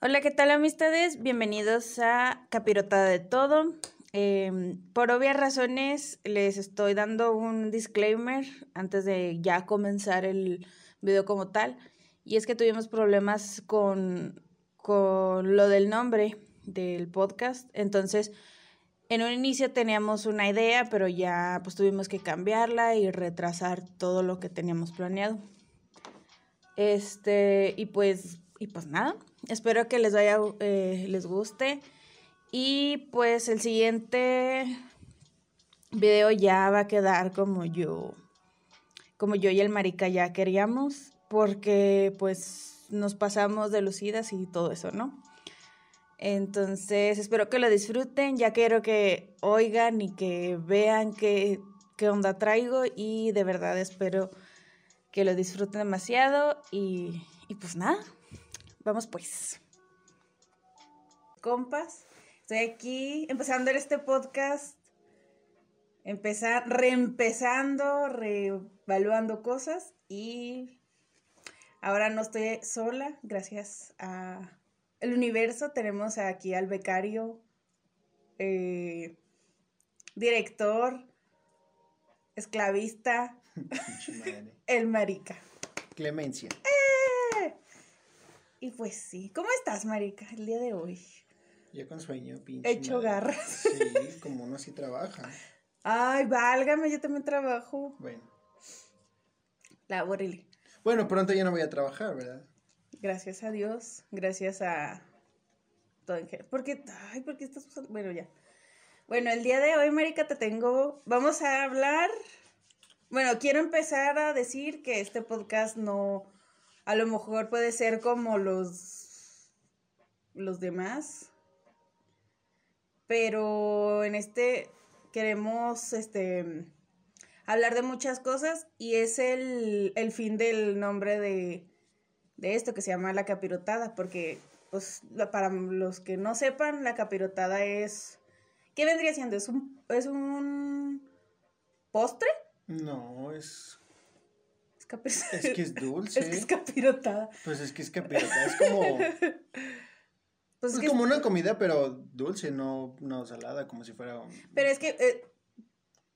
Hola, ¿qué tal amistades? Bienvenidos a Capirotada de Todo. Em, por obvias razones les estoy dando un disclaimer antes de ya comenzar el video como tal. Y es que tuvimos problemas con, con lo del nombre del podcast. Entonces, en un inicio teníamos una idea, pero ya pues tuvimos que cambiarla y retrasar todo lo que teníamos planeado. Este, y pues, y pues nada, espero que les vaya, eh, les guste. Y pues el siguiente video ya va a quedar como yo, como yo y el marica ya queríamos, porque pues nos pasamos de lucidas y todo eso, ¿no? Entonces, espero que lo disfruten, ya quiero que oigan y que vean qué, qué onda traigo y de verdad espero que lo disfruten demasiado y, y pues nada, vamos pues. Compas, estoy aquí empezando este podcast, empezar, reempezando, reevaluando cosas y ahora no estoy sola, gracias a el universo. Tenemos aquí al becario, eh, director, esclavista, el marica. Clemencia. ¡Eh! Y pues sí, ¿cómo estás, marica, el día de hoy? Ya con sueño, pinche. Hecho madre. garras. Sí, como uno así trabaja. Ay, válgame, yo también trabajo. Bueno. Laboril. Bueno, pronto ya no voy a trabajar, ¿verdad? Gracias a Dios, gracias a todo en general. Porque, ay, ¿por qué estás usando? Bueno, ya. Bueno, el día de hoy, Marica, te tengo. Vamos a hablar. Bueno, quiero empezar a decir que este podcast no. A lo mejor puede ser como los. los demás. Pero en este queremos este hablar de muchas cosas y es el, el fin del nombre de, de esto que se llama la capirotada, porque pues para los que no sepan, la capirotada es ¿qué vendría siendo? ¿Es un es un postre? No, es. Es, que es dulce. Es que es capirotada. Pues es que es capirota. Es como. Pues es es como una comida, pero dulce, no, no salada, como si fuera un. Pero es que eh,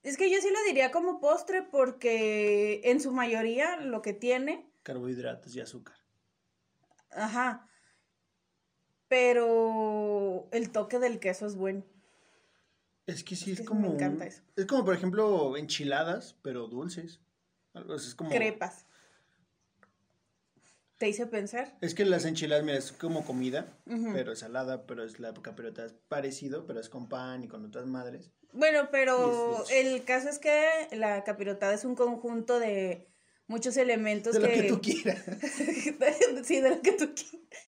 es que yo sí lo diría como postre porque en su mayoría lo que tiene Carbohidratos y azúcar. Ajá. Pero el toque del queso es bueno. Es que sí Es es, que como. me encanta eso. Es como, por ejemplo, enchiladas, pero dulces. Algo así, es como. Crepas. ¿Te hice pensar? Es que las enchiladas, mira, es como comida, pero es salada, pero es la capirota es parecido, pero es con pan y con otras madres. Bueno, pero el caso es que la capirotada es un conjunto de muchos elementos De lo que... que tú quieras. sí, de lo que tú quieras.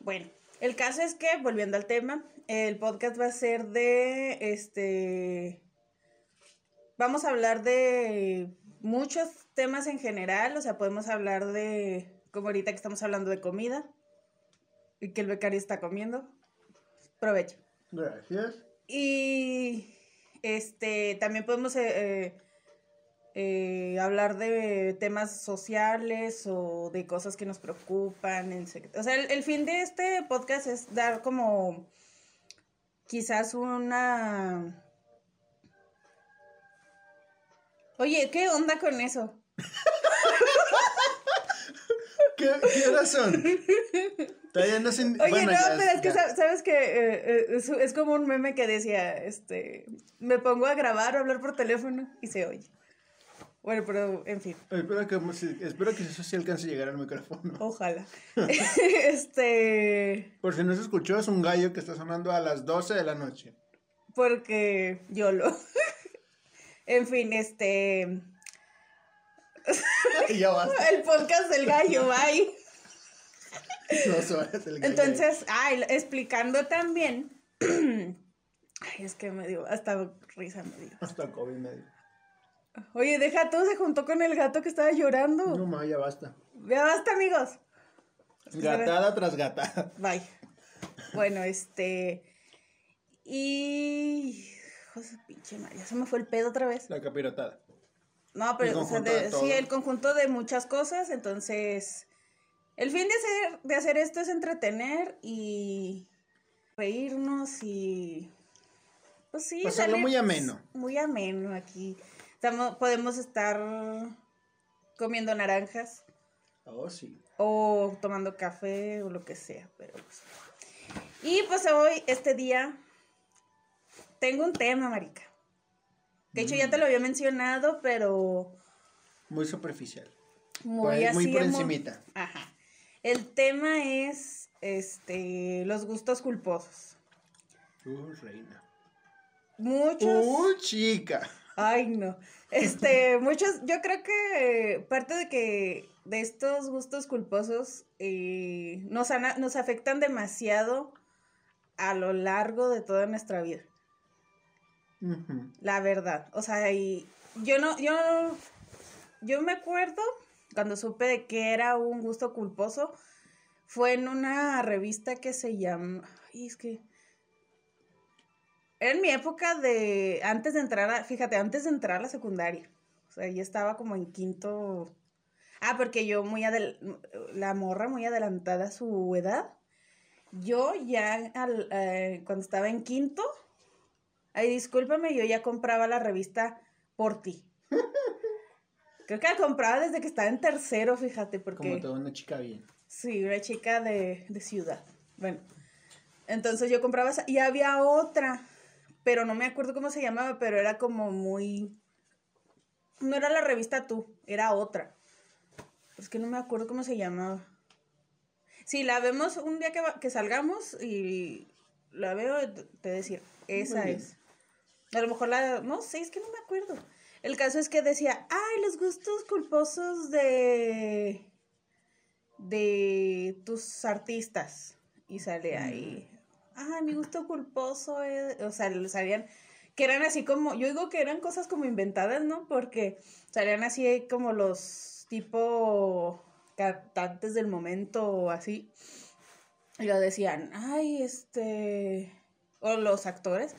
Bueno, el caso es que, volviendo al tema, el podcast va a ser de, este, vamos a hablar de muchos temas en general, o sea, podemos hablar de, como ahorita que estamos hablando de comida y que el becario está comiendo. Provecho. Gracias. Y este también podemos eh, eh, eh, hablar de temas sociales o de cosas que nos preocupan. en O sea, el, el fin de este podcast es dar como quizás una... Oye, ¿qué onda con eso? ¿Qué, qué son? Todavía no. Oye, bueno, no, ya- pero es que ya. sabes que eh, eh, es, es como un meme que decía, este, me pongo a grabar o hablar por teléfono y se oye. Bueno, pero en fin, Espero que, espero que eso sí alcance a llegar al micrófono. ojalá. este, Por si no se escuchó, es un gallo que está sonando a las 12 de la noche. porque yo lo... en fin, este, ya basta. el podcast del gallo, bye. Dos horas el gallo. Entonces, ay, explicando también, ay, es que me dio, hasta risa me dio. Hasta COVID medio. Oye, deja todo, se juntó con el gato que estaba llorando. No, ma, ya basta. Ya basta, amigos. Gatada tras gatada. Bye. Bueno, este. Y. José, pinche María, se me fue el pedo otra vez. La capirotada. No, pero El o sea, de- sí, el conjunto de muchas cosas, entonces El fin de hacer, de hacer esto es entretener y reírnos y... Pues sí, Pasarlo muy ameno. Muy ameno aquí. Estamos, podemos estar comiendo naranjas Oh, sí. o tomando café o lo que sea, pero pues. Y pues hoy, este día, tengo un tema, marica. De hecho, ya te lo había mencionado, pero Muy superficial. muy Por- así. muy por encimita. Ajá. El tema es, este, los gustos culposos. Uh, reina. Muchos. Uh, chica. Ay, no. Este, muchos, yo creo que parte de que de estos gustos culposos eh, nos afectan demasiado a lo largo de toda nuestra vida. La verdad. O sea, y yo no, yo, yo me acuerdo cuando supe de que era un gusto culposo, fue en una revista que se llama, ay, es que, en mi época de, antes de entrar a, fíjate, antes de entrar a la secundaria. O sea, ya estaba como en quinto, ah, porque yo muy, adel, la morra muy adelantada a su edad. Yo ya, al, eh, cuando estaba en quinto, Ay, discúlpame, yo ya compraba la revista por ti. Creo que la compraba desde que estaba en tercero, fíjate, porque... Como toda una chica bien. Sí, una chica de, de ciudad. Bueno, entonces yo compraba esa. Y había otra, pero no me acuerdo cómo se llamaba, pero era como muy... No era la revista Tú, era otra. Es que no me acuerdo cómo se llamaba. Sí, la vemos un día que, va- que salgamos y la veo, te decir, esa es. A lo mejor la... No sé, es que no me acuerdo. El caso es que decía, ay, los gustos culposos de de tus artistas y sale ahí ay mi gusto culposo es-", o sea salían que eran así como yo digo que eran cosas como inventadas no porque salían así como los tipo cantantes del momento o así. Y lo decían ay este o los actores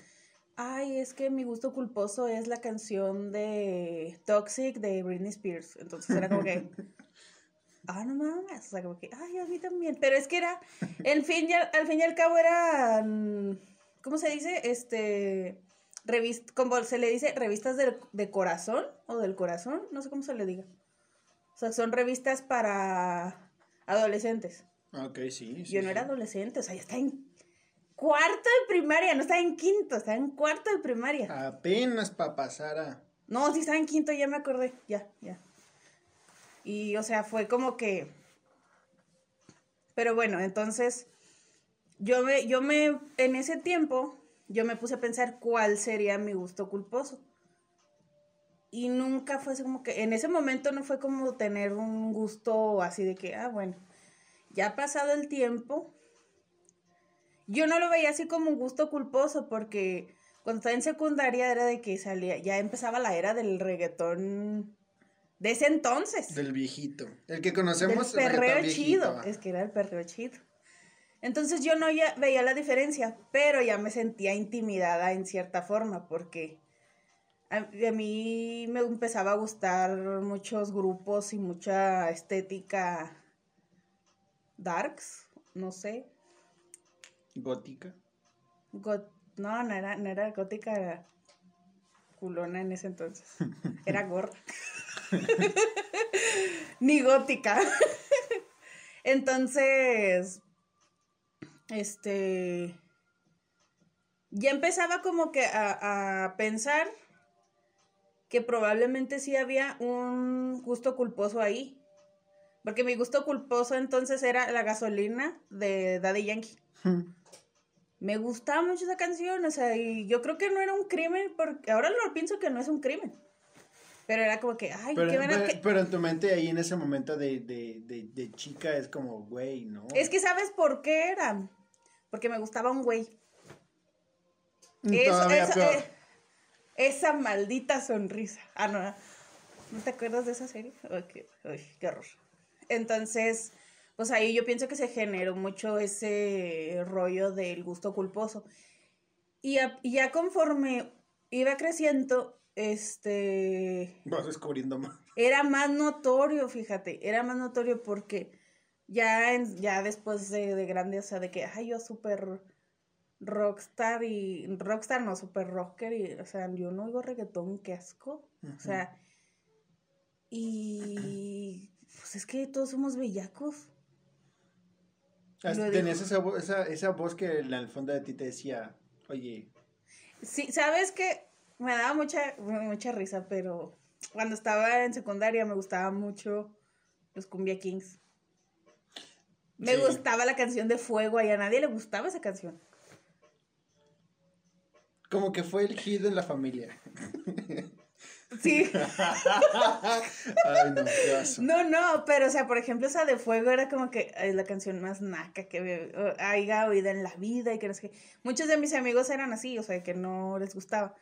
ay es que mi gusto culposo es la canción de Toxic de Britney Spears entonces era como que ah, no mames, o sea, como que, ay, a mí también, pero es que era, en fin, y al, al fin y al cabo era, ¿cómo se dice? Este, revista, como se le dice, revistas del- de, corazón, o del corazón, no sé cómo se le diga. O sea, son revistas para adolescentes. Ok, sí. sí, Yo no sí. era adolescente, o sea, ya estaba en cuarto de primaria, no estaba en quinto, estaba en cuarto de primaria. Apenas para pasar a. No, sí estaba en quinto, ya me acordé, ya, ya. Y, o sea, fue como que... Pero bueno, entonces, yo me, yo me, en ese tiempo, yo me puse a pensar cuál sería mi gusto culposo. Y nunca fue así como que, en ese momento no fue como tener un gusto así de que, ah, bueno, ya ha pasado el tiempo. Yo no lo veía así como un gusto culposo porque cuando estaba en secundaria era de que salía, ya empezaba la era del reggaetón de ese entonces. Del viejito. El que Del conocemos. el perreo viejito, chido. ah. Es que era el perreo chido. Entonces yo no ya veía la diferencia, pero ya me sentía intimidada en cierta forma, porque a, a mí me empezaba a gustar muchos grupos y mucha estética darks, no sé. Gótica. Got- no, no era, no era gótica, era culona en ese entonces. Era gorda. Ni gótica. entonces, este, ya empezaba como que a, a pensar que probablemente sí había un gusto culposo ahí. Porque mi gusto culposo entonces era la gasolina de Daddy Yankee. Me gustaba mucho esa canción, o sea, y yo creo que no era un crimen, porque ahora lo pienso que no es un crimen. Pero era como que, ay, Pero, qué buena pero, que- pero en tu mente ahí en ese momento de, de, de, de chica es como, güey, ¿no? Es que ¿sabes por qué era? Porque me gustaba un güey. Eso- Todavía eso, eh, esa maldita sonrisa. Ah, no. ¿No te acuerdas de esa serie? Qué, ay, qué horror. Entonces, pues ahí yo pienso que se generó mucho ese rollo del gusto culposo. Y, ya conforme iba creciendo, este, Vas descubriendo más. era más notorio, fíjate, era más notorio porque ya, en, ya después de, de grande, o sea, de que, ay, yo súper rockstar y, rockstar no, súper rocker y, o sea, yo no oigo reggaetón, qué asco. O sea, y pues es que todos somos bellacos. Tenías esa, esa, esa voz que en el fondo de ti te decía, oye, Sí, sabes que me daba mucha, mucha risa, pero cuando estaba en secundaria me gustaba mucho los Cumbia Kings. Me Sí. gustaba la canción de Fuego y a nadie le gustaba esa canción. como que fue el hit en la familia. Sí. Ay, no, qué. No, no, pero o sea, por ejemplo, esa de Fuego era como que es la canción más naca que eh, haya oído en la vida y que no sé qué. Muchos de mis amigos eran así, o sea, que no les gustaba.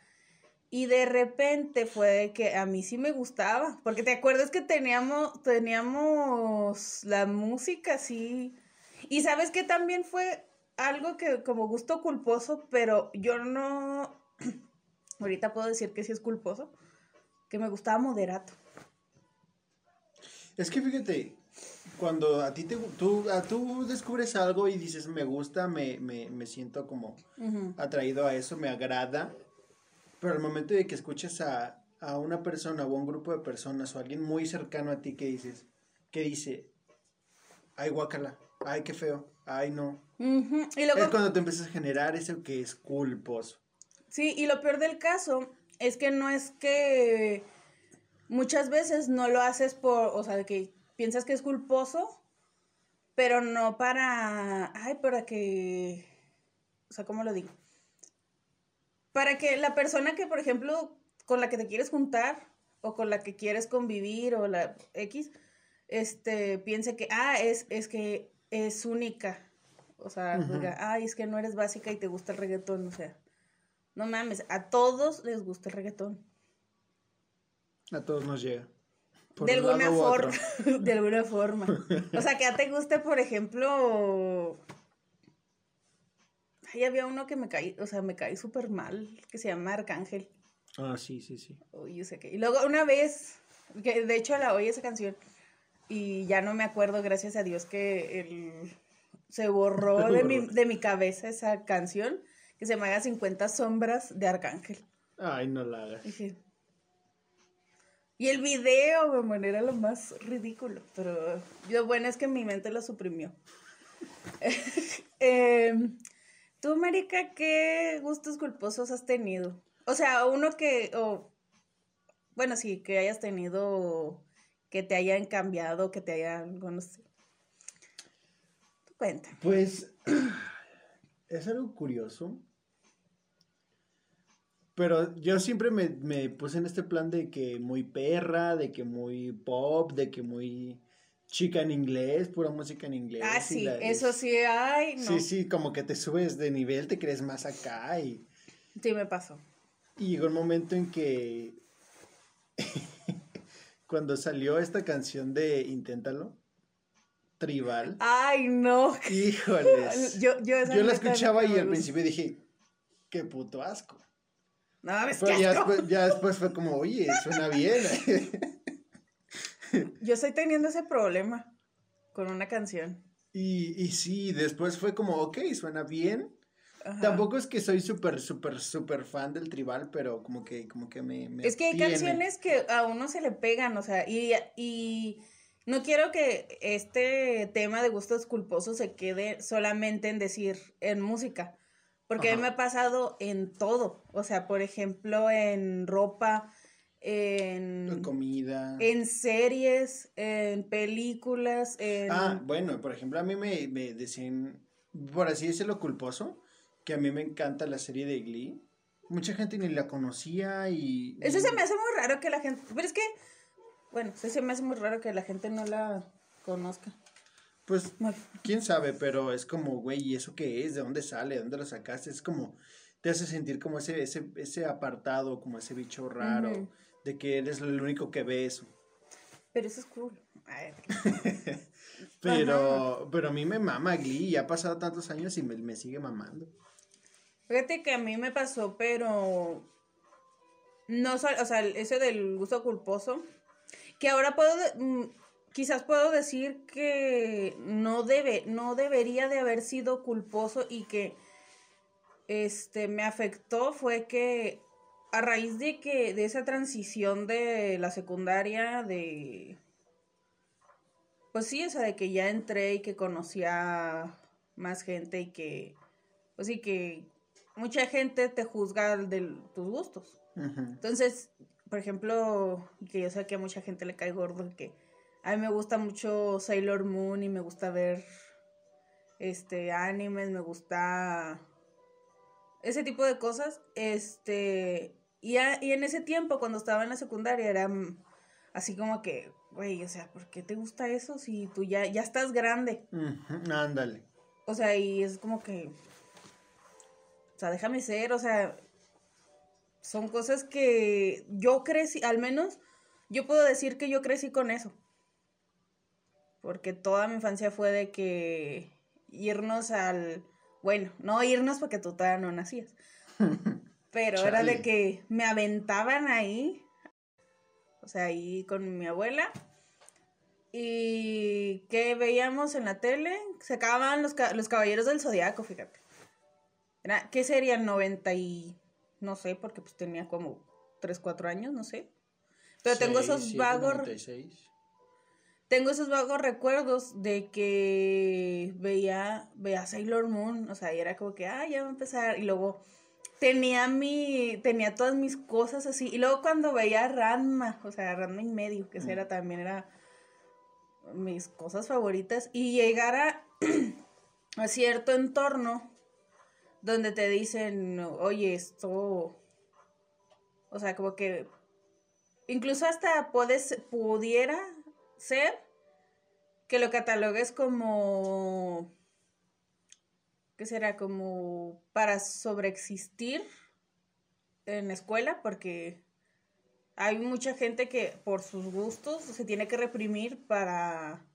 Y de repente fue que a mí sí me gustaba, porque te acuerdas que teníamos, teníamos la música así. Y sabes que también fue algo que como gusto culposo, pero yo no, ahorita puedo decir que sí es culposo, que me gustaba moderato. Es que fíjate, cuando a ti te, tú, a, tú descubres algo y dices, me gusta, me, me, me siento como atraído a eso, me agrada, pero al momento de que escuchas a, a una persona o a un grupo de personas o a alguien muy cercano a ti que dices, que dice, ay guácala, ay qué feo, ay no. Ujú, Y luego, Es cuando te empiezas a generar eso que es culposo. sí, y lo peor del caso es que no es que muchas veces no lo haces por, o sea, de que piensas que es culposo, pero no para, ay, para que, o sea, ¿cómo lo digo? Para que la persona que, por ejemplo, con la que te quieres juntar o con la que quieres convivir o la X, este, piense que, ah, es, es que es única. O sea, diga, ay, es que no eres básica y te gusta el reggaetón, o sea. No mames, a todos les gusta el reggaetón. A todos nos llega. De alguna forma. de alguna forma. O sea, que ya te guste, por ejemplo. Ahí había uno que me caí, o sea, me caí súper mal, que se llama Arcángel. Ah, sí, sí, sí. Uy, yo sé qué. Y luego una vez, que de hecho la oí esa canción, y ya no me acuerdo, gracias a Dios, que el, se borró de mi, de mi cabeza esa canción, que se llama 50 sombras de Arcángel. Ay, no la hagas. Dije. Y el video, bueno, era lo más ridículo, pero lo bueno es que mi mente lo suprimió. Em, Tú, Marica, ¿qué gustos culposos has tenido? O sea, uno que, o, bueno, sí, que hayas tenido, que te hayan cambiado, que te hayan, no sé. Tú cuenta. Pues es algo curioso. Pero yo siempre me, me puse en este plan de que muy perra, de que muy pop, de que muy chica en inglés, pura música en inglés. Ah, sí, la- eso sí, ay, no. Sí, sí, como que te subes de nivel, te crees más acá y, Sí, me pasó. y llegó un momento en que cuando salió esta canción de Inténtalo, Tribal, Ay, no. híjoles. Yo, yo, Yo la escuchaba y al principio dije, qué puto asco. No, es Pero que ya después, ya después fue como, oye, suena bien. Yo estoy teniendo ese problema con una canción. y, y sí, después fue como, ok, suena bien. Ajá. Tampoco es que soy súper, súper, súper fan del tribal, pero como que, como que me, me Es que hay tiene. canciones que a uno se le pegan, o sea, y, y no quiero que este tema de gustos culposos se quede solamente en decir en música, porque a mí me ha pasado en todo, o sea, por ejemplo, en ropa, La en, comida. en series, en películas, en... Ah, bueno, por ejemplo, a mí me, me decían, por así decirlo, culposo, que a mí me encanta la serie de Glee. Mucha gente ni la conocía y... Eso y- se me hace muy raro que la gente, pero es que, bueno, eso se me hace muy raro que la gente no la conozca. Pues, quién sabe, pero es como, güey, ¿y eso qué es? ¿De dónde sale? ¿De dónde lo sacaste? Es como, te hace sentir como ese, ese, ese apartado, como ese bicho raro, de que eres el único que ve eso. Pero eso es cool. Pero, pero a mí me mama Glee, y ha pasado tantos años y me, me sigue mamando. Fíjate que a mí me pasó, pero no, o sea, ese del gusto culposo, que ahora puedo, mm, quizás puedo decir que no debe, no debería de haber sido culposo y que este me afectó fue que a raíz de que de esa transición de la secundaria de pues sí, o sea, de que ya entré y que conocía más gente y que pues sí que mucha gente te juzga de tus gustos. Entonces, por ejemplo, que yo sé que a mucha gente le cae gordo que a mí me gusta mucho Sailor Moon y me gusta ver este animes, me gusta ese tipo de cosas, este y, y en ese tiempo cuando estaba en la secundaria era así como que, güey, o sea, ¿por qué te gusta eso si tú ya ya estás grande? ándale. O sea, y es como que o sea, déjame ser, o sea, son cosas que yo crecí, al menos yo puedo decir que yo crecí con eso. Porque toda mi infancia fue de que irnos al, bueno, no irnos porque tú todavía no nacías. Pero era de que me aventaban ahí, o sea, ahí con mi abuela. Y que veíamos en la tele, se acababan los, los caballeros del zodiaco, fíjate. Era, ¿Qué sería el 90 y no sé, porque pues tenía como 3, 4 años, no sé. Pero tengo esos vagos... Tengo esos vagos recuerdos de que veía, veía Sailor Moon, o sea, y era como que, ah, ya va a empezar, y luego tenía mi, tenía todas mis cosas así, y luego cuando veía Ranma, o sea, Ranma en medio, que era también era mis cosas favoritas, y llegar a, a cierto entorno donde te dicen, oye, esto, o sea, como que incluso hasta puedes, pudiera ser que lo catalogues como, ¿qué será? Como para sobreexistir en la escuela, porque hay mucha gente que por sus gustos se tiene que reprimir para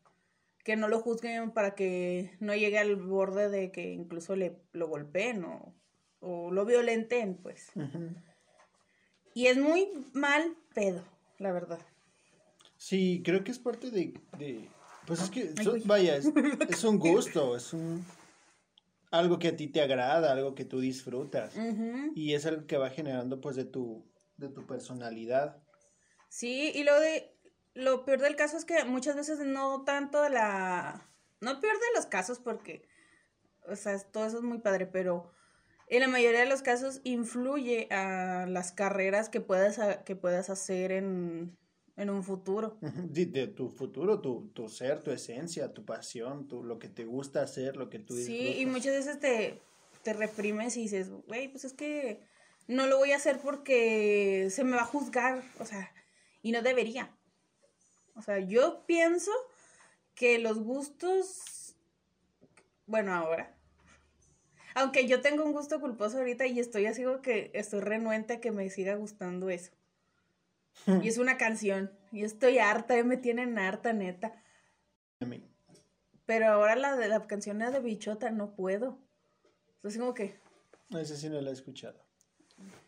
que no lo juzguen para que no llegue al borde de que incluso le lo golpeen o, lo violenten, pues. Y es muy mal pedo, la verdad. Sí, creo que es parte de... pues es que, vaya, es, un gusto, es un... Algo que a ti te agrada, algo que tú disfrutas. Y es algo que va generando, pues, de tu, de tu personalidad. Sí, y lo de lo peor del caso es que muchas veces no tanto la... No peor de los casos porque, o sea, todo eso es muy padre, pero en la mayoría de los casos influye a las carreras que puedas, que puedas hacer en, un futuro. De, tu futuro, tu, tu, ser, tu esencia, tu pasión, tu, lo que te gusta hacer, lo que tú Sí, y muchas veces te, te reprimes y dices, güey, pues es que no lo voy a hacer porque se me va a juzgar, o sea, y no debería. O sea, yo pienso que los gustos, bueno, ahora, aunque yo tengo un gusto culposo ahorita y estoy así como que estoy renuente a que me siga gustando eso. Y es una canción, y estoy harta, me tienen harta, neta. Pero ahora la de la canción de Bichota no puedo. Entonces como que... Esa sí no la he escuchado.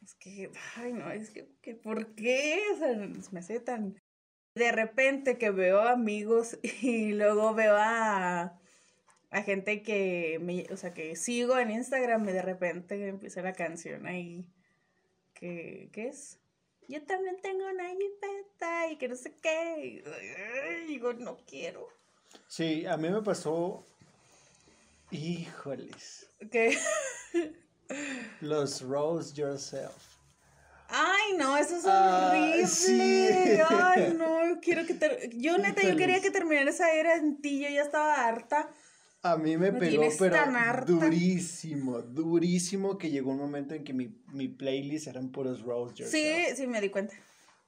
Es que, ay no, es que, que ¿por qué? O sea, me hace tan de repente que veo amigos y luego veo a, a gente que me, o sea, que sigo en Instagram y de repente empieza la canción ahí que, ¿qué es? Yo también tengo una jipeta y que no sé qué. Y digo, no quiero. Sí, a mí me pasó. Híjoles. ¿Qué? Los Rose Yourself. Ay, no, eso es horrible. Ay, no, quiero que te... Yo neta, yo quería que terminara esa era en ti, yo ya estaba harta. A mí me, pegó, pero durísimo, durísimo que llegó un momento en que mi, mi playlist eran puros Rose Sí, sí, me di cuenta.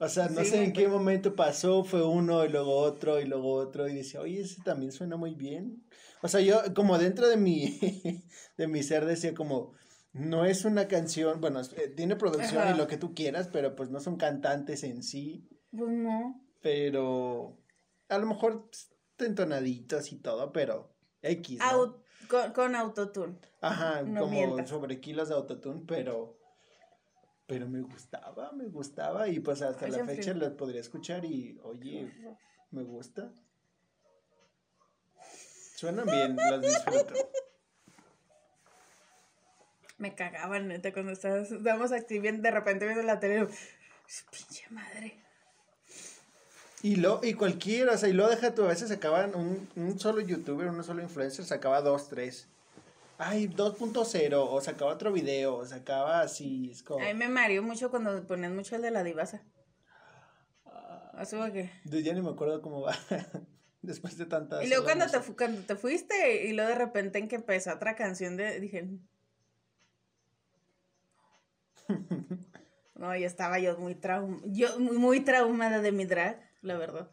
O sea, no sé en qué momento pasó, fue uno y luego otro y luego otro y decía, oye, ese también suena muy bien. O sea, yo como dentro de mi, de mi ser decía como, no es una canción, bueno, eh, tiene producción y lo que tú quieras, pero pues no son cantantes en sí. Pues no. Pero a lo mejor entonaditos y todo, pero X. con, autotune. Ajá, como sobre kilos de autotune, pero pero me gustaba, me gustaba y pues hasta la fecha lo podría escuchar y oye, me gusta. Suenan bien, las disfruto. Me cagaban, neta, cuando estábamos, estábamos aquí bien, de repente viendo la tele. Pinche madre. Y lo, y cualquiera, o sea, y lo deja tú, a veces sacaban un, un solo youtuber, un solo influencer, sacaba dos, tres. Ay, 2.0, o sacaba otro video, o sacaba así, es como... A mí me mareó mucho cuando ponían mucho el de la divasa. ¿Así o qué? Yo ya ni me acuerdo cómo va, después de tantas... Y luego cuando te, fu- cuando te fuiste y luego de repente en que empezó otra canción de, dije... No, yo estaba yo muy traum yo muy traumada de mi drag, la verdad.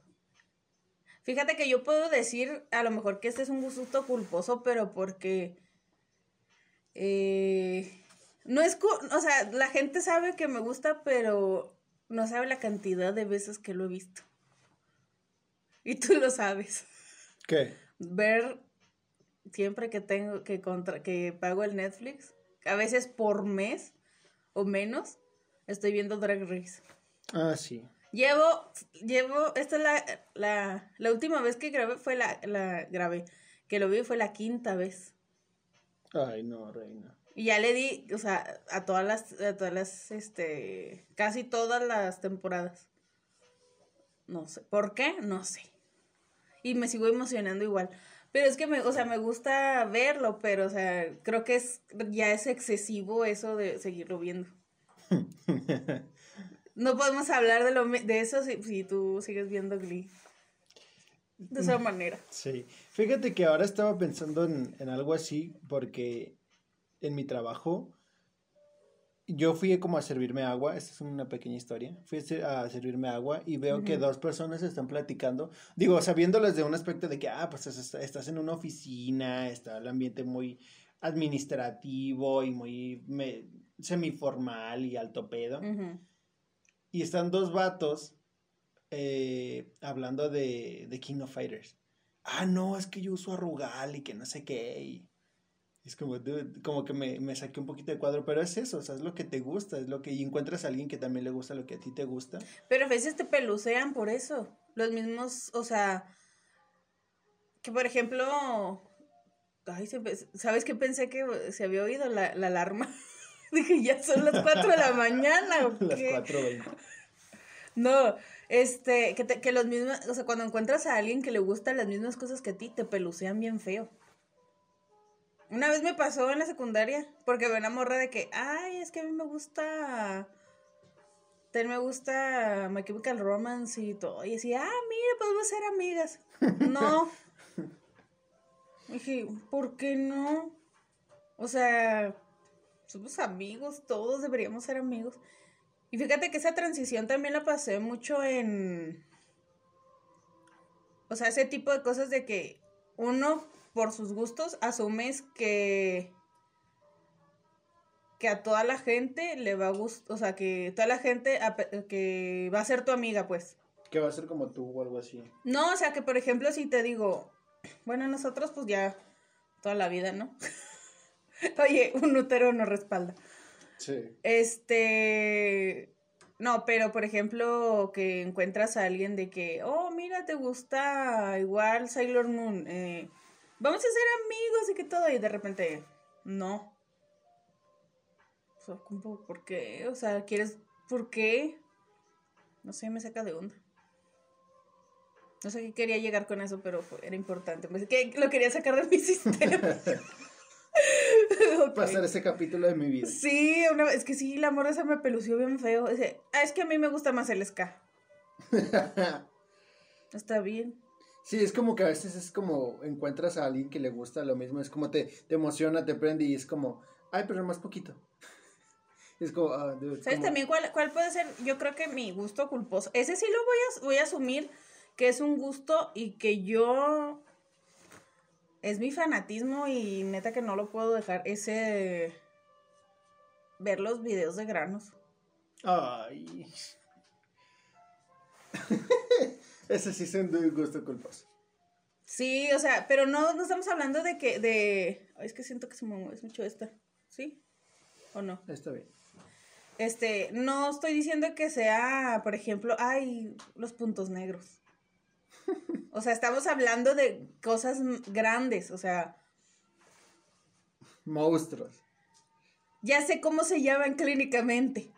Fíjate que yo puedo decir a lo mejor que este es un gusto culposo, pero porque eh, no es, o sea, la gente sabe que me gusta, pero no sabe la cantidad de veces que lo he visto. Y tú lo sabes. ¿Qué? Ver siempre que tengo que contra que pago el Netflix, a veces por mes o menos, estoy viendo Drag Race. Ah, sí. Llevo, llevo, esta es la, la, la última vez que grabé fue la, la grabé, que lo vi fue la quinta vez. Ay, no, reina. Y ya le di, o sea, a todas las, a todas las, este, casi todas las temporadas. No sé. ¿Por qué? No sé. Y me sigo emocionando igual. Pero es que me, o sea, me gusta verlo, pero, o sea, creo que es, ya es excesivo eso de seguirlo viendo. No podemos hablar de, lo, de eso si, si tú sigues viendo Glee. De esa manera. Sí, fíjate que ahora estaba pensando en, en algo así porque en mi trabajo yo fui como a servirme agua, esta es una pequeña historia, fui a ser- a servirme agua y veo que dos personas están platicando, digo, sabiéndoles de un aspecto de que, ah, pues es- estás en una oficina, está el ambiente muy administrativo y muy me- semiformal y alto pedo. Ujú. Y están dos vatos eh, hablando de, de King of Fighters. Ah, no, es que yo uso a Rugal y que no sé qué. Y es como, dude, como que me, me saqué un poquito de cuadro, pero es eso, o sea, es lo que te gusta, es lo que... Y encuentras a alguien que también le gusta lo que a ti te gusta. Pero a veces te pelucean por eso. Los mismos, o sea, que por ejemplo, ay, ¿sabes qué pensé que se había oído la, la alarma? Dije, ya son las 4 de la mañana. ¿o Las qué? 4.20. No, este, que, te- que los mismos, o sea, cuando encuentras a alguien que le gustan las mismas cosas que a ti, te pelucean bien feo. Una vez me pasó en la secundaria, porque veo una morra de que, ay, es que a mí me gusta, también me gusta My Chemical Romance y todo. Y decía, ah, mira, podemos ser amigas. No. Dije, ¿por qué no? O sea, somos amigos, todos deberíamos ser amigos. Y fíjate que esa transición también la pasé mucho en... O sea, ese tipo de cosas de que uno, por sus gustos, asumes que... Que a toda la gente le va a gustar, o sea, que toda la gente que va a ser tu amiga, pues. Que va a ser como tú o algo así. No, o sea, que por ejemplo, si te digo, bueno, nosotros pues ya toda la vida, ¿no? Oye, un útero no respalda. Sí. Este, no, pero por ejemplo, que encuentras a alguien de que, oh, mira, te gusta igual Sailor Moon, eh, vamos a ser amigos y que todo, y de repente, no. O sea. ¿por qué? O sea, ¿quieres, por qué? No sé, me saca de onda. No sé qué quería llegar con eso, pero fue- era importante. Pensé que lo quería sacar de mi sistema. Pasar ese capítulo de mi vida. Sí, una es que sí, la morra se me pelució bien feo. Dice, ah, es que a mí me gusta más el ska. Está bien. Sí, es como que a veces es como encuentras a alguien que le gusta lo mismo, es como te, te emociona, te prende y es como, ay, pero más poquito. Es como, ah, dude, ¿Sabes como- también cuál, cuál puede ser? Yo creo que mi gusto culposo. Ese sí lo voy a, voy a asumir que es un gusto y que yo... Es mi fanatismo y neta que no lo puedo dejar. Ese... Ver los videos de granos. Ay. Ese sí es un gusto culposo. Sí, o sea, pero no, no estamos hablando de que... de Ay, Es que siento que se me es mucho esta. ¿Sí? ¿O no? Está bien. Este, no estoy diciendo que sea, por ejemplo, ay, los puntos negros. O sea, estamos hablando de cosas grandes, o sea, Monstruos. ya sé cómo se llaman clínicamente.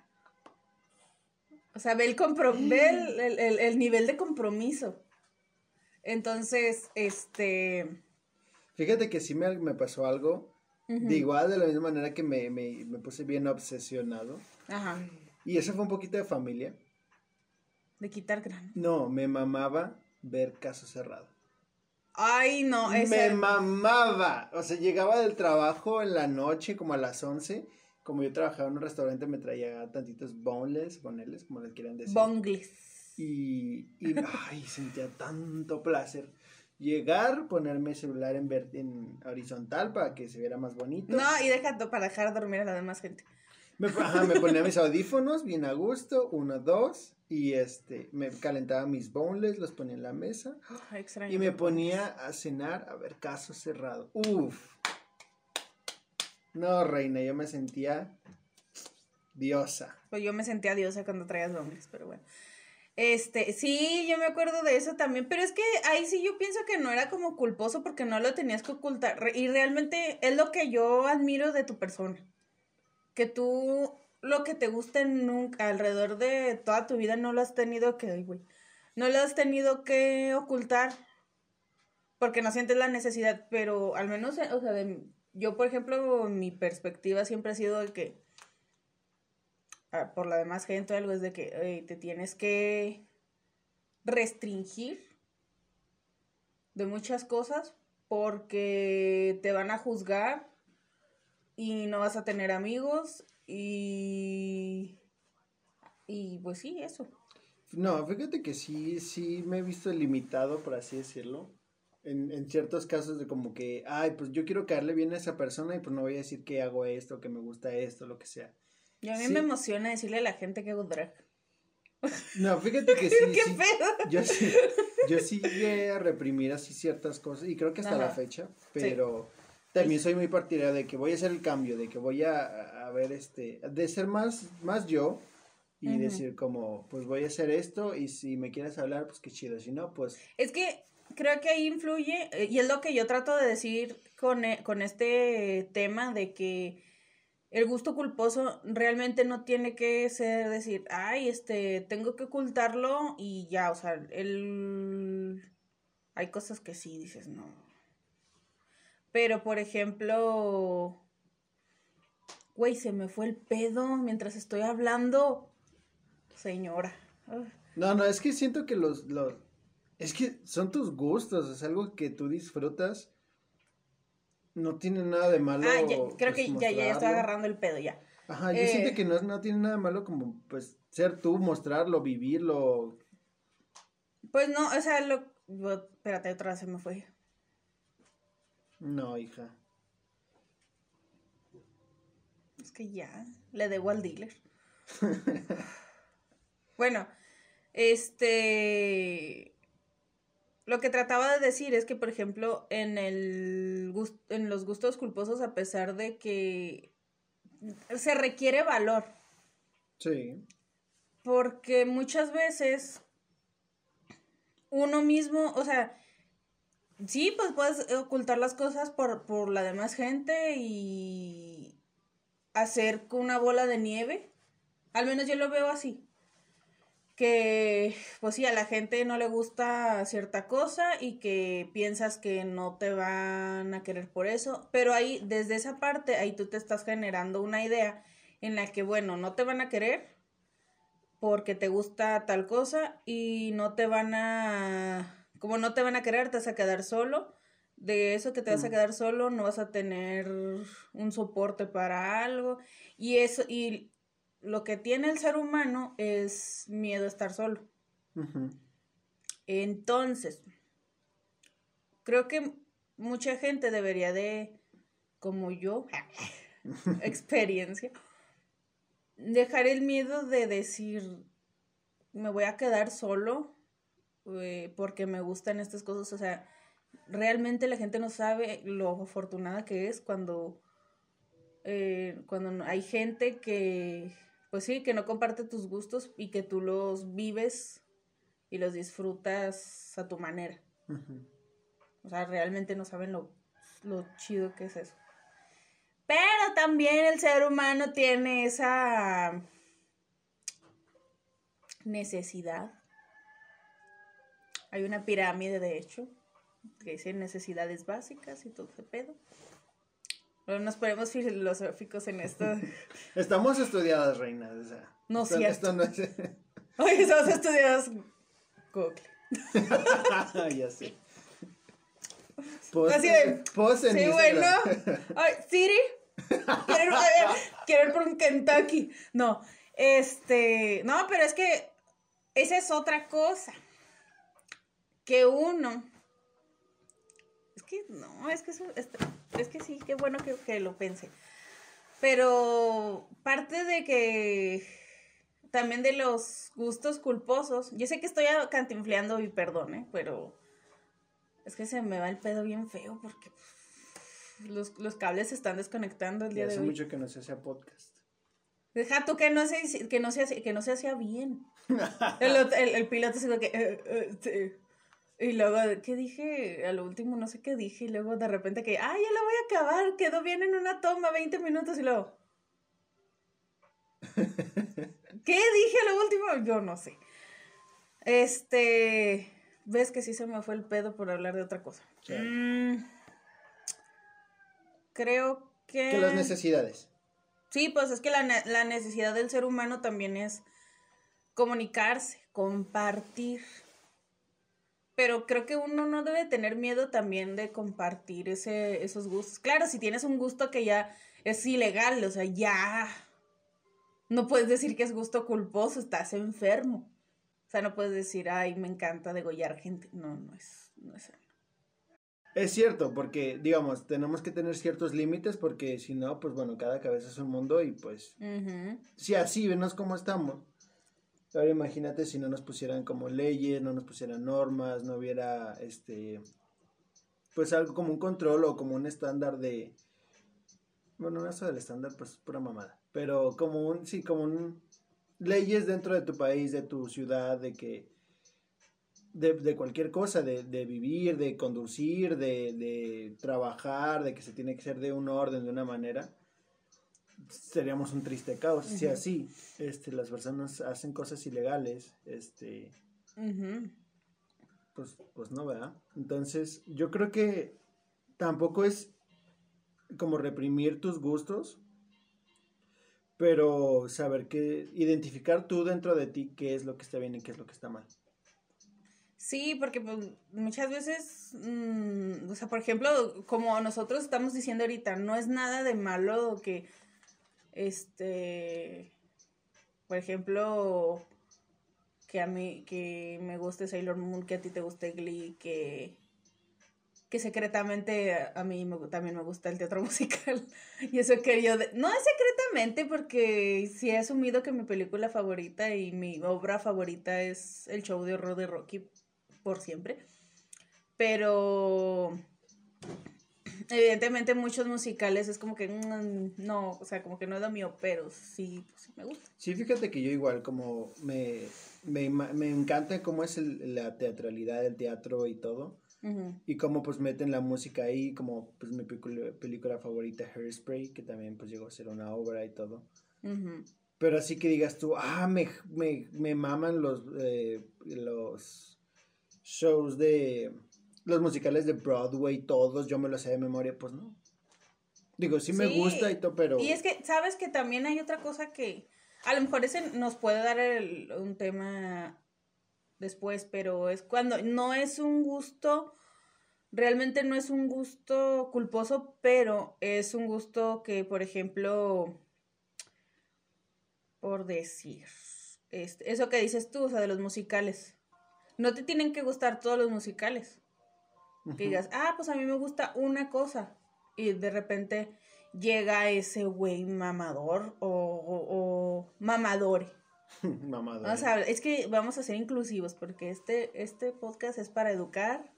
O sea, ve el, compro- ve el, el- el- el nivel de compromiso. Entonces, este... Fíjate que sí me, me pasó algo. De igual, de la misma manera que me, me, me puse bien obsesionado. Ajá, Y eso fue un poquito de familia. de quitar grano. No, me mamaba ver caso cerrado. Ay, no, Me esa... mamaba. O sea, llegaba del trabajo en la noche, como a las 11. Como yo trabajaba en un restaurante, me traía tantitos boneless, boneless, como les quieran decir. Bongles. y, y ay, sentía tanto placer. Llegar, ponerme el celular en, ver- en horizontal para que se viera más bonito. No, y deja para dejar dormir a la demás gente. Me, ajá, me ponía mis audífonos bien a gusto, uno, dos, y este, me calentaba mis boneless, los ponía en la mesa. Ay, extraño. Y me ponía a cenar a ver caso cerrado. Uf. No, reina, yo me sentía diosa. Pues yo me sentía diosa cuando traías bongles, pero bueno. Este, sí, yo me acuerdo de eso también, pero es que ahí sí yo pienso que no era como culposo porque no lo tenías que ocultar. Y realmente es lo que yo admiro de tu persona. Que tú lo que te guste nunca, alrededor de toda tu vida no lo has tenido que, güey, no lo has tenido que ocultar porque no sientes la necesidad, pero al menos, eh, o sea, de, yo por ejemplo, mi perspectiva siempre ha sido de que ah, por la demás gente o algo es de que ey, te tienes que restringir de muchas cosas porque te van a juzgar y no vas a tener amigos y y pues sí, eso. No, fíjate que sí, sí me he visto limitado, por así decirlo. En, en ciertos casos de como que, ay, pues yo quiero caerle bien a esa persona y pues no voy a decir que hago esto, que me gusta esto, lo que sea. Y a mí Sí. me emociona decirle a la gente que hago drag. No, fíjate que sí. ¿Qué sí, pedo? Yo sí, yo sí llegué a reprimir así ciertas cosas y creo que hasta la fecha, pero también soy muy partidario de que voy a hacer el cambio, de que voy a, a ver este, de ser más, más yo y decir como, pues voy a hacer esto y si me quieres hablar, pues qué chido, si no, pues Es que creo que ahí influye, eh, y es lo que yo trato de decir con, e- con este tema de que el gusto culposo realmente no tiene que ser decir, ay, este, tengo que ocultarlo y ya, o sea, el... Hay cosas que sí dices, no. Pero, por ejemplo, güey, se me fue el pedo mientras estoy hablando. Señora. No, no, es que siento que los, los, es que son tus gustos, es algo que tú disfrutas, no tiene nada de malo. Ah, ya, creo pues, que ya, ya, estoy agarrando el pedo, ya. Ajá, yo Eh, siento que no, no tiene nada malo como, pues, ser tú, mostrarlo, vivirlo. Pues no, o sea, lo... lo- Espérate, otra vez se me fue. No, hija. Es que ya, le debo al dealer. bueno, este... Lo que trataba de decir es que, por ejemplo, en, el en los gustos culposos, a pesar de que se requiere valor, Sí. porque muchas veces uno mismo, o sea, sí, pues puedes ocultar las cosas por, por la demás gente y hacer una bola de nieve. Al menos yo lo veo así. Que, pues sí, a la gente no le gusta cierta cosa y que piensas que no te van a querer por eso. Pero ahí, desde esa parte, ahí tú te estás generando una idea en la que, bueno, no te van a querer porque te gusta tal cosa y no te van a, como no te van a querer, te vas a quedar solo. De eso que te vas a Mm. quedar solo, no vas a tener un soporte para algo. Y eso, y lo que tiene el ser humano es miedo a estar solo. Entonces, creo que mucha gente debería de, como yo, experiencia, dejar el miedo de decir, me voy a quedar solo eh, porque me gustan estas cosas. O sea, realmente la gente no sabe lo afortunada que es cuando, eh, cuando hay gente que, pues sí, que no comparte tus gustos y que tú los vives y los disfrutas a tu manera. O sea, realmente no saben lo, lo chido que es eso. Pero también el ser humano tiene esa necesidad. Hay una pirámide, de hecho, que dice necesidades básicas y todo ese pedo. Pero nos ponemos filosóficos en esto. Estamos estudiadas, reinas. O sea, no esto, cierto. esto no es. Oye, estamos estudiados. Google. ya sé. Así de. Post en Sí, bueno. Ay, Siri. Quiero ver, quiero ir por un Kentucky. No. Este. No, pero es que. Esa es otra cosa. Que uno. Es que no, es que eso. Es, es que sí, qué bueno que, que lo pensé. Pero parte de que también de los gustos culposos. Yo sé que estoy cantinfleando y perdone, pero es que se me va el pedo bien feo porque los, los cables se están desconectando el día de hace hoy. mucho que no se hacía podcast. Deja tú que no se, que no se, que no se hacía bien. El, el, el piloto se que... eh, eh, sí. Y luego, ¿qué dije? A lo último no sé qué dije. Y luego de repente que, ah, ya lo voy a acabar. Quedó bien en una toma, 20 minutos. Y luego... ¿Qué dije a lo último? Yo no sé. Este... ¿Ves que sí se me fue el pedo por hablar de otra cosa? Mm, creo que... Que las necesidades. Sí, pues es que la, la necesidad del ser humano también es comunicarse, compartir. Pero creo que uno no debe tener miedo también de compartir ese, esos gustos. Claro, si tienes un gusto que ya es ilegal, o sea, ya no puedes decir que es gusto culposo, estás enfermo. O sea, no puedes decir, ay, me encanta degollar gente. No, no es, no es Es cierto, porque, digamos, tenemos que tener ciertos límites porque si no, pues bueno, cada cabeza es un mundo y pues, Ujú. si así venos cómo estamos. Ahora imagínate si no nos pusieran como leyes, no nos pusieran normas, no hubiera, este, pues algo como un control o como un estándar de, bueno, no eso del estándar, pues pura mamada, pero como un, sí, como un, leyes dentro de tu país, de tu ciudad, de que, de, de cualquier cosa, de, de vivir, de conducir, de, de trabajar, de que se tiene que ser de un orden, de una manera, seríamos un triste caos. Si así este, las personas hacen cosas ilegales, este, pues, pues no, ¿verdad? Entonces, yo creo que tampoco es como reprimir tus gustos, pero saber que, identificar tú dentro de ti qué es lo que está bien y qué es lo que está mal. Sí, porque pues, muchas veces, mm, o sea, por ejemplo, como nosotros estamos diciendo ahorita, no es nada de malo que, este, por ejemplo, que a mí, que me guste Sailor Moon, que a ti te guste Glee, que, que secretamente a, mí también me gusta el teatro musical. Y eso que yo, no es secretamente porque sí he asumido que mi película favorita y mi obra favorita es el show de horror de Rocky por siempre. Pero evidentemente muchos musicales es como que mm, no, o sea, como que no es lo mío, pero sí, pues, sí me gusta. Sí, fíjate que yo igual, como me, me, me encanta cómo es el- la teatralidad del teatro y todo. Y cómo pues meten la música ahí, como pues mi película, película favorita, Hairspray, que también pues llegó a ser una obra y todo. Pero así que digas tú, ah, me, me, me maman los, eh, los shows de, los musicales de Broadway, todos, yo me los sé de memoria, pues no. Digo, sí, me gusta y todo, pero... Y es que, ¿sabes que también hay otra cosa que a lo mejor ese nos puede dar el- un tema después, pero es cuando no es un gusto, realmente no es un gusto culposo, pero es un gusto que, por ejemplo, por decir, este, eso que dices tú, o sea, de los musicales. No te tienen que gustar todos los musicales Que digas, ah, pues a mí me gusta una cosa. Y de repente llega ese güey mamador o, o, o mamadore. Mamada. Vamos a es que vamos a ser inclusivos porque este, este podcast es para educar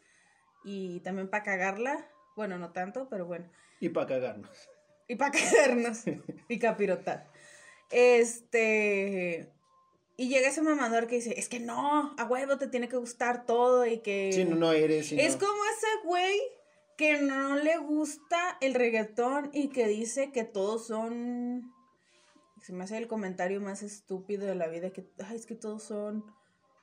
y también para cagarla. Bueno, no tanto, pero bueno. Y para cagarnos. Y para cagarnos y capirotar. Este. Y llega ese mamador que dice, es que no, a huevo te tiene que gustar todo y que... Sí, no, no eres. es como ese güey que no le gusta el reggaetón y que dice que todos son... Se me hace el comentario más estúpido de la vida, que Ay, es que todos son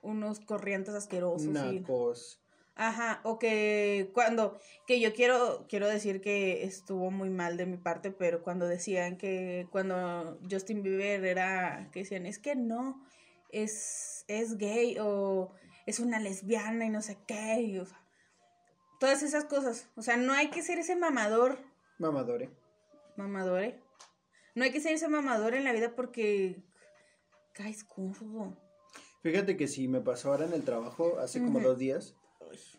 unos corrientes asquerosos. Nacos. Ajá, o que cuando, que yo quiero, quiero decir que estuvo muy mal de mi parte, pero cuando decían que cuando Justin Bieber era, que decían, es que no, es, es gay o es una lesbiana y no sé qué, o sea, todas esas cosas, o sea, no hay que ser ese mamador. Mamadore. Mamadore. No hay que ser ese mamador en la vida porque caes curvo. Fíjate que si me pasó ahora en el trabajo hace como dos días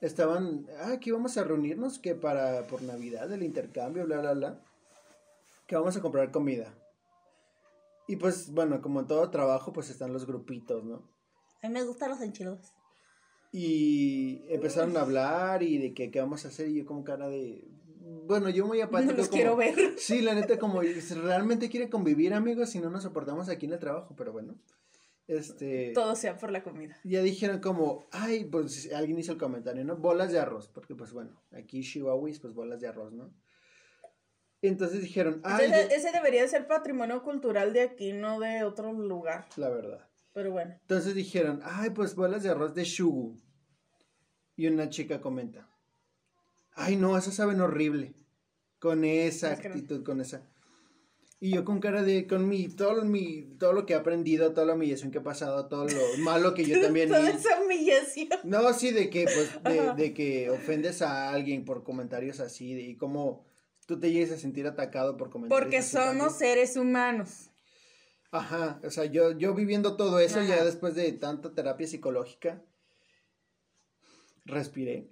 estaban, ah, aquí vamos a reunirnos que para por Navidad el intercambio, bla, bla, bla, que vamos a comprar comida. Y pues, bueno, como en todo trabajo, pues están los grupitos, ¿no? A mí me gustan los enchilados. Y empezaron a hablar y de que qué vamos a hacer y yo como cara de... Bueno, yo muy apático. No los quiero ver. Sí, la neta, como realmente quiere convivir, amigos, si no nos soportamos aquí en el trabajo, pero bueno. Este. Todo sea por la comida. Ya dijeron como, ay, pues alguien hizo el comentario, ¿no? Bolas de arroz, porque pues bueno, aquí Chihuahuis, pues bolas de arroz, ¿no? Entonces dijeron, ay. Ese, debería ser patrimonio cultural de aquí, no de otro lugar. La verdad. Pero bueno. Entonces dijeron, ay, pues bolas de arroz de Shugu. Y una chica comenta, ay, no, esas saben horrible. Con esa actitud, con esa. Y yo con cara de, con mi, todo mi, todo lo que he aprendido, toda la humillación que he pasado, todo lo malo que yo también... Toda esa humillación. No, sí, de que, pues, de, que ofendes a alguien por comentarios así, y cómo tú te llegues a sentir atacado por comentarios Porque somos seres humanos. Ajá, o sea, yo, yo viviendo todo eso ya después de tanta terapia psicológica, respiré,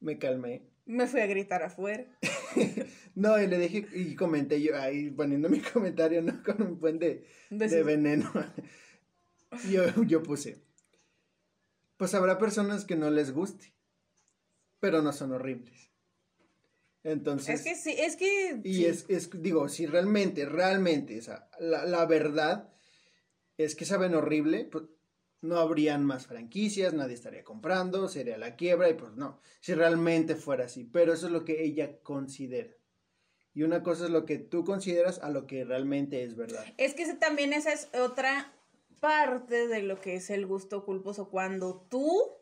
me calmé. Me fui a gritar afuera. no, y le dije, y comenté yo ahí poniendo mi comentario, ¿no? Con un buen de, veneno. yo, yo puse, pues habrá personas que no les guste, pero no son horribles. Entonces. Es que sí, es que. Y es, es, digo, si realmente, realmente, o sea, la, la verdad es que saben horrible, pues no habrían más franquicias, nadie estaría comprando, sería la quiebra y pues no, si realmente fuera así, pero eso es lo que ella considera. Y una cosa es lo que tú consideras a lo que realmente es verdad. Es que también esa es otra parte de lo que es el gusto culposo cuando tú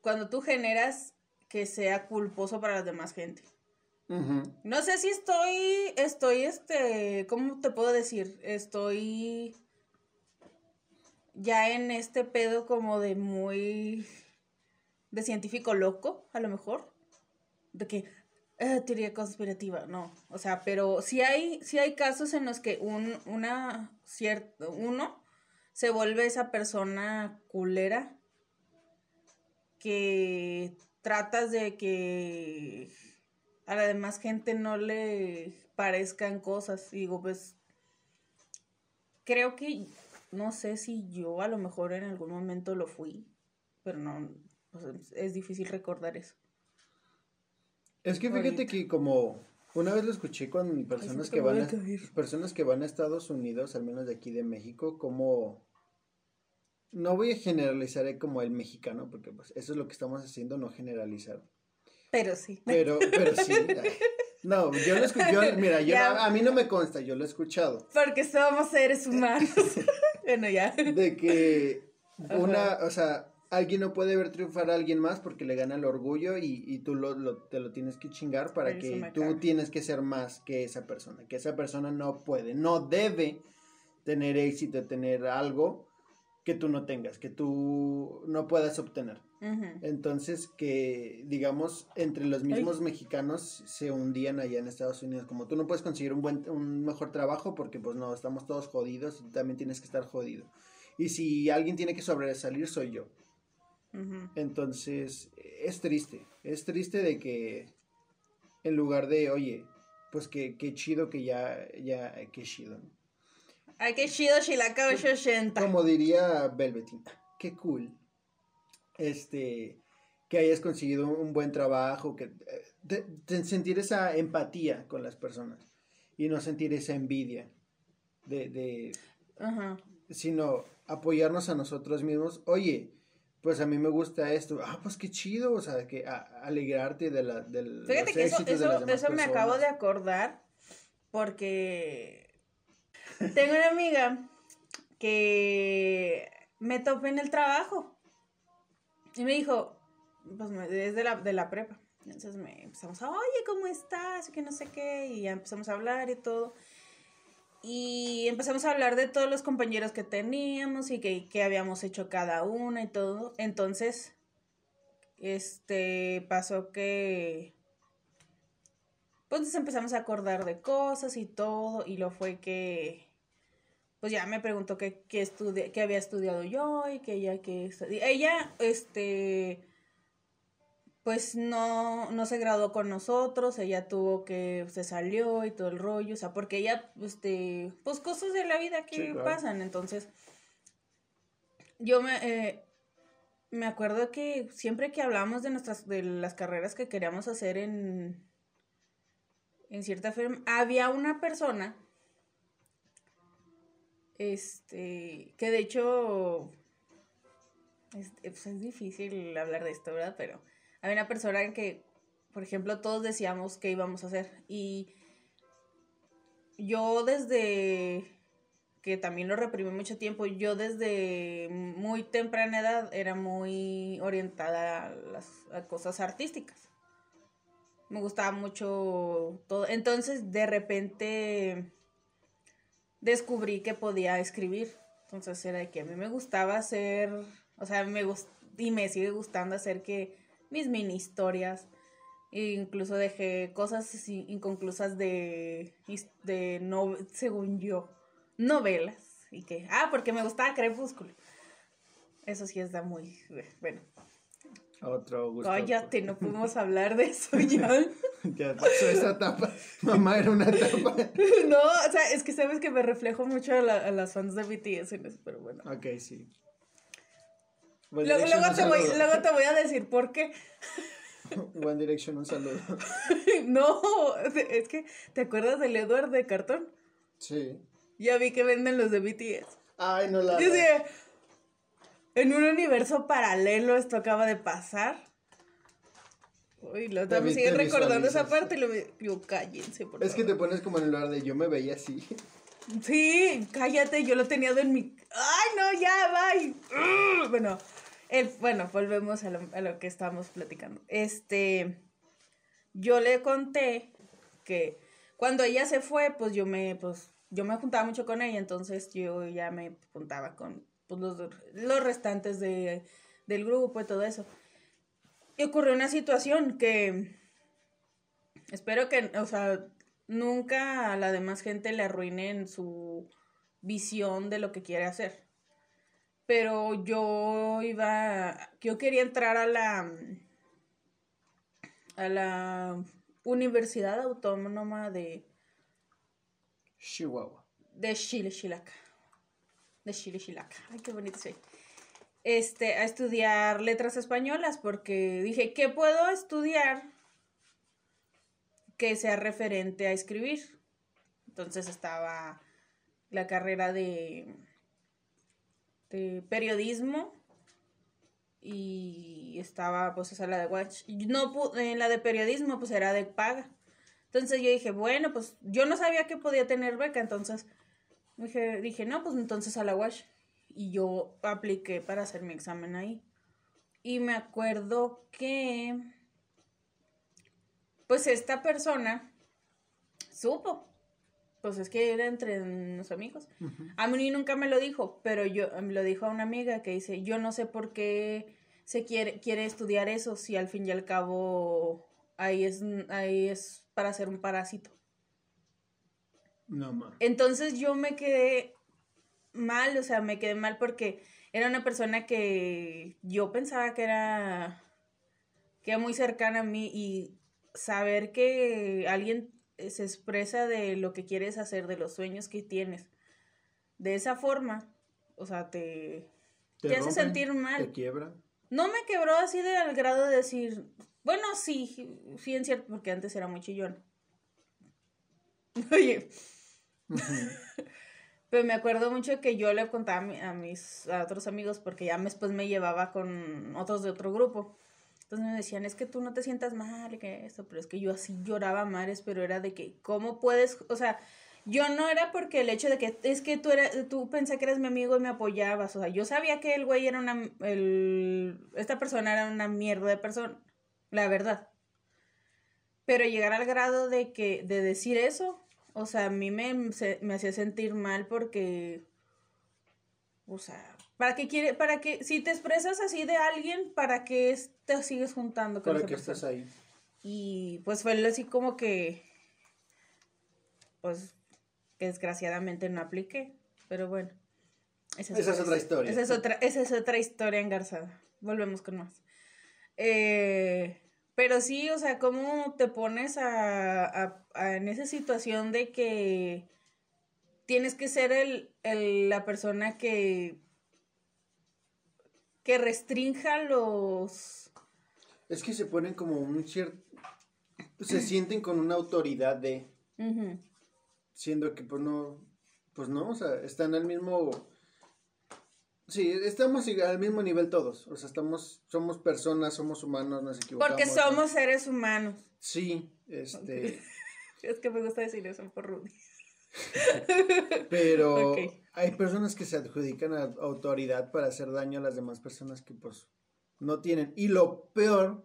cuando tú generas que sea culposo para la demás gente. No sé si estoy, estoy, este, ¿cómo te puedo decir? Estoy ya en este pedo como de muy de científico loco, a lo mejor, de que eh, teoría conspirativa, no, o sea, pero sí hay, sí hay casos en los que un, una cierto, uno se vuelve esa persona culera que tratas de que a la demás gente no le parezcan cosas. Y digo, pues, creo que no sé si yo a lo mejor en algún momento lo fui, pero no, es difícil recordar eso. Es que fíjate que como una vez lo escuché con personas que van a, personas que van a Estados Unidos, al menos de aquí de México, como no voy a generalizar como el mexicano, porque pues eso es lo que estamos haciendo, no generalizar. Pero sí. Pero, pero sí. No, yo lo escuché, mira, yo, a, mí no me consta, yo lo he escuchado. Porque somos seres humanos. bueno, ya. De que una, o sea, alguien no puede ver triunfar a alguien más porque le gana el orgullo y, y tú lo, te lo tienes que chingar para que tú tienes que ser más que esa persona, que esa persona no puede, no debe tener éxito, tener algo que tú no tengas, que tú no puedas obtener. Entonces, que digamos, entre los mismos mexicanos se hundían allá en Estados Unidos, como tú no puedes conseguir un buen, un mejor trabajo porque pues no, estamos todos jodidos y tú también tienes que estar jodido. Y si alguien tiene que sobresalir, soy yo. Entonces, es triste, es triste de que en lugar de, oye, pues que, chido que ya, ya, qué chido. Ay, qué chido Shilaka 80. Como diría Velvetin, qué cool este, que hayas conseguido un buen trabajo, que sentir esa empatía con las personas y no sentir esa envidia de, sino apoyarnos a nosotros mismos. Oye, pues a mí me gusta esto. Ah, pues qué chido, o sea, que alegrarte de la del Fíjate que eso, eso, me acabo de acordar porque tengo una amiga que me topé en el trabajo y me dijo, pues desde la, de la prepa. Entonces me empezamos a, oye, ¿cómo estás? Y que no sé qué, y ya empezamos a hablar y todo. Y empezamos a hablar de todos los compañeros que teníamos y que, habíamos hecho cada uno y todo. Entonces, este, pasó que, pues empezamos a acordar de cosas y todo, y lo fue que, pues ya me preguntó qué, qué, qué había estudiado yo y que ella, que, ella, este, pues no, no se graduó con nosotros, ella tuvo que, se salió y todo el rollo, o sea, porque ella, este, pues cosas de la vida que pasan, entonces, yo me, eh, me acuerdo que siempre que hablamos de nuestras, de las carreras que queríamos hacer en, en cierta firma, había una persona, este, que de hecho, es, pues es difícil hablar de esto, ¿verdad? Pero había una persona en que, por ejemplo, todos decíamos qué íbamos a hacer. Y yo desde que también lo reprimí mucho tiempo, yo desde muy temprana edad era muy orientada a las cosas artísticas. Me gustaba mucho todo. Entonces, de repente descubrí que podía escribir. Entonces era de que a mí me gustaba hacer, o sea, me gust y me sigue gustando hacer que mis mini historias. E incluso dejé cosas inconclusas de, de no, según yo, novelas. Y que, ah, porque me gustaba Crepúsculo. Eso sí está muy, bueno. Otro gusto. Cállate, no podemos hablar de eso ya. ya pasó esa etapa. Mamá era una etapa. no, o sea, es que sabes que me reflejo mucho a, las fans de BTS en eso, pero bueno. Ok, sí. Luego, te voy, luego te voy a decir por qué. One Direction, un saludo. no, es que, ¿te acuerdas del Edward de cartón? Sí. Ya vi que venden los de BTS. Ay, no la. En un universo paralelo esto acaba de pasar. Uy, lo me siguen recordando esa parte y lo yo cállense, por Es que te pones como en el lugar de yo me veía así. Sí, cállate, yo lo tenía en mi. ¡Ay, no, ya, bye! Bueno, el, bueno, volvemos a lo, que estábamos platicando. Este, yo le conté que cuando ella se fue, pues yo me, pues, yo me juntaba mucho con ella, entonces yo ya me juntaba con pues, los, los restantes de, del grupo y todo eso. Y ocurrió una situación que espero que, o sea, nunca a la demás gente le arruinen su visión de lo que quiere hacer pero yo iba, yo quería entrar a la, a la Universidad Autónoma de Chihuahua. De Chile, Chilaca. De Chile, Chilaca. Ay, qué bonito soy. Este, a estudiar letras españolas porque dije, ¿qué puedo estudiar que sea referente a escribir? Entonces estaba la carrera de de periodismo y estaba pues esa la de Watch. No en la de periodismo pues era de paga. Entonces yo dije, bueno, pues yo no sabía que podía tener beca, entonces dije, dije, no, pues entonces a la Watch. Y yo apliqué para hacer mi examen ahí. Y me acuerdo que pues esta persona supo pues es que era entre los amigos. A mí nunca me lo dijo, pero yo me lo dijo a una amiga que dice, yo no sé por qué se quiere, quiere estudiar eso si al fin y al cabo ahí es, ahí es para ser un parásito. No, ma. Entonces yo me quedé mal, o sea, me quedé mal porque era una persona que yo pensaba que era, que era muy cercana a mí y saber que alguien se expresa de lo que quieres hacer, de los sueños que tienes. De esa forma, o sea, te, te, hace sentir mal. Te quiebra. No me quebró así de al grado de decir, bueno, sí, sí en cierto, porque antes era muy chillón. Oye. Pero me acuerdo mucho que yo le contaba a, mi- a mis a otros amigos porque ya después me llevaba con otros de otro grupo. Entonces me decían, es que tú no te sientas mal, que esto, pero es que yo así lloraba mares, pero era de que, ¿cómo puedes? O sea, yo no era porque el hecho de que, es que tú, eras, tú pensé que eres mi amigo y me apoyabas, o sea, yo sabía que el güey era una, el, esta persona era una mierda de persona, la verdad. Pero llegar al grado de que, de decir eso, o sea, a mí me, se- me hacía sentir mal porque, o sea, ¿para qué quiere, para qué, si te expresas así de alguien, ¿para qué te sigues juntando con ¿Para qué estás ahí? Y pues fue así como que, pues, que desgraciadamente no apliqué, pero bueno. Esa es otra historia. Esa es otra, esa es otra historia engarzada. Volvemos con más. Eh, pero sí, o sea, ¿cómo te pones a- en esa situación de que tienes que ser el, el- la persona que, que restrinja los... Es que se ponen como un cierto... Se sienten con una autoridad de... Siendo que pues no... Pues no, o sea, están al mismo... Sí, estamos al mismo nivel todos. O sea, estamos... Somos personas, somos humanos, nos equivocamos. Porque ¿no? somos seres humanos. Sí, este... Es que me gusta decir eso por Rudy. Pero hay personas que se adjudican a autoridad para hacer daño a las demás personas que pues no tienen. Y lo peor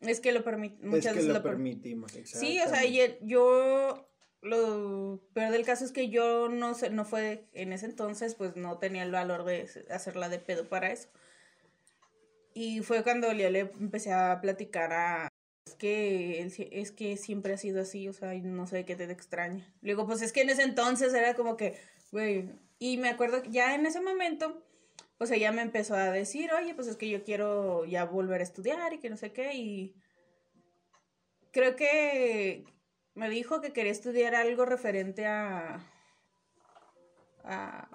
Es que lo muchas es que veces lo, lo, per- permitimos. Sí, o sea, yo lo peor del caso es que yo no sé, no fue en ese entonces, pues no tenía el valor de hacerla de pedo para eso. Y fue cuando ya le empecé a platicar a es que es que siempre ha sido así, o sea, no sé qué te extraña. Le digo, pues es que en ese entonces era como que, güey, y me acuerdo que ya en ese momento pues ella me empezó a decir, "Oye, pues es que yo quiero ya volver a estudiar y que no sé qué" y creo que me dijo que quería estudiar algo referente a, a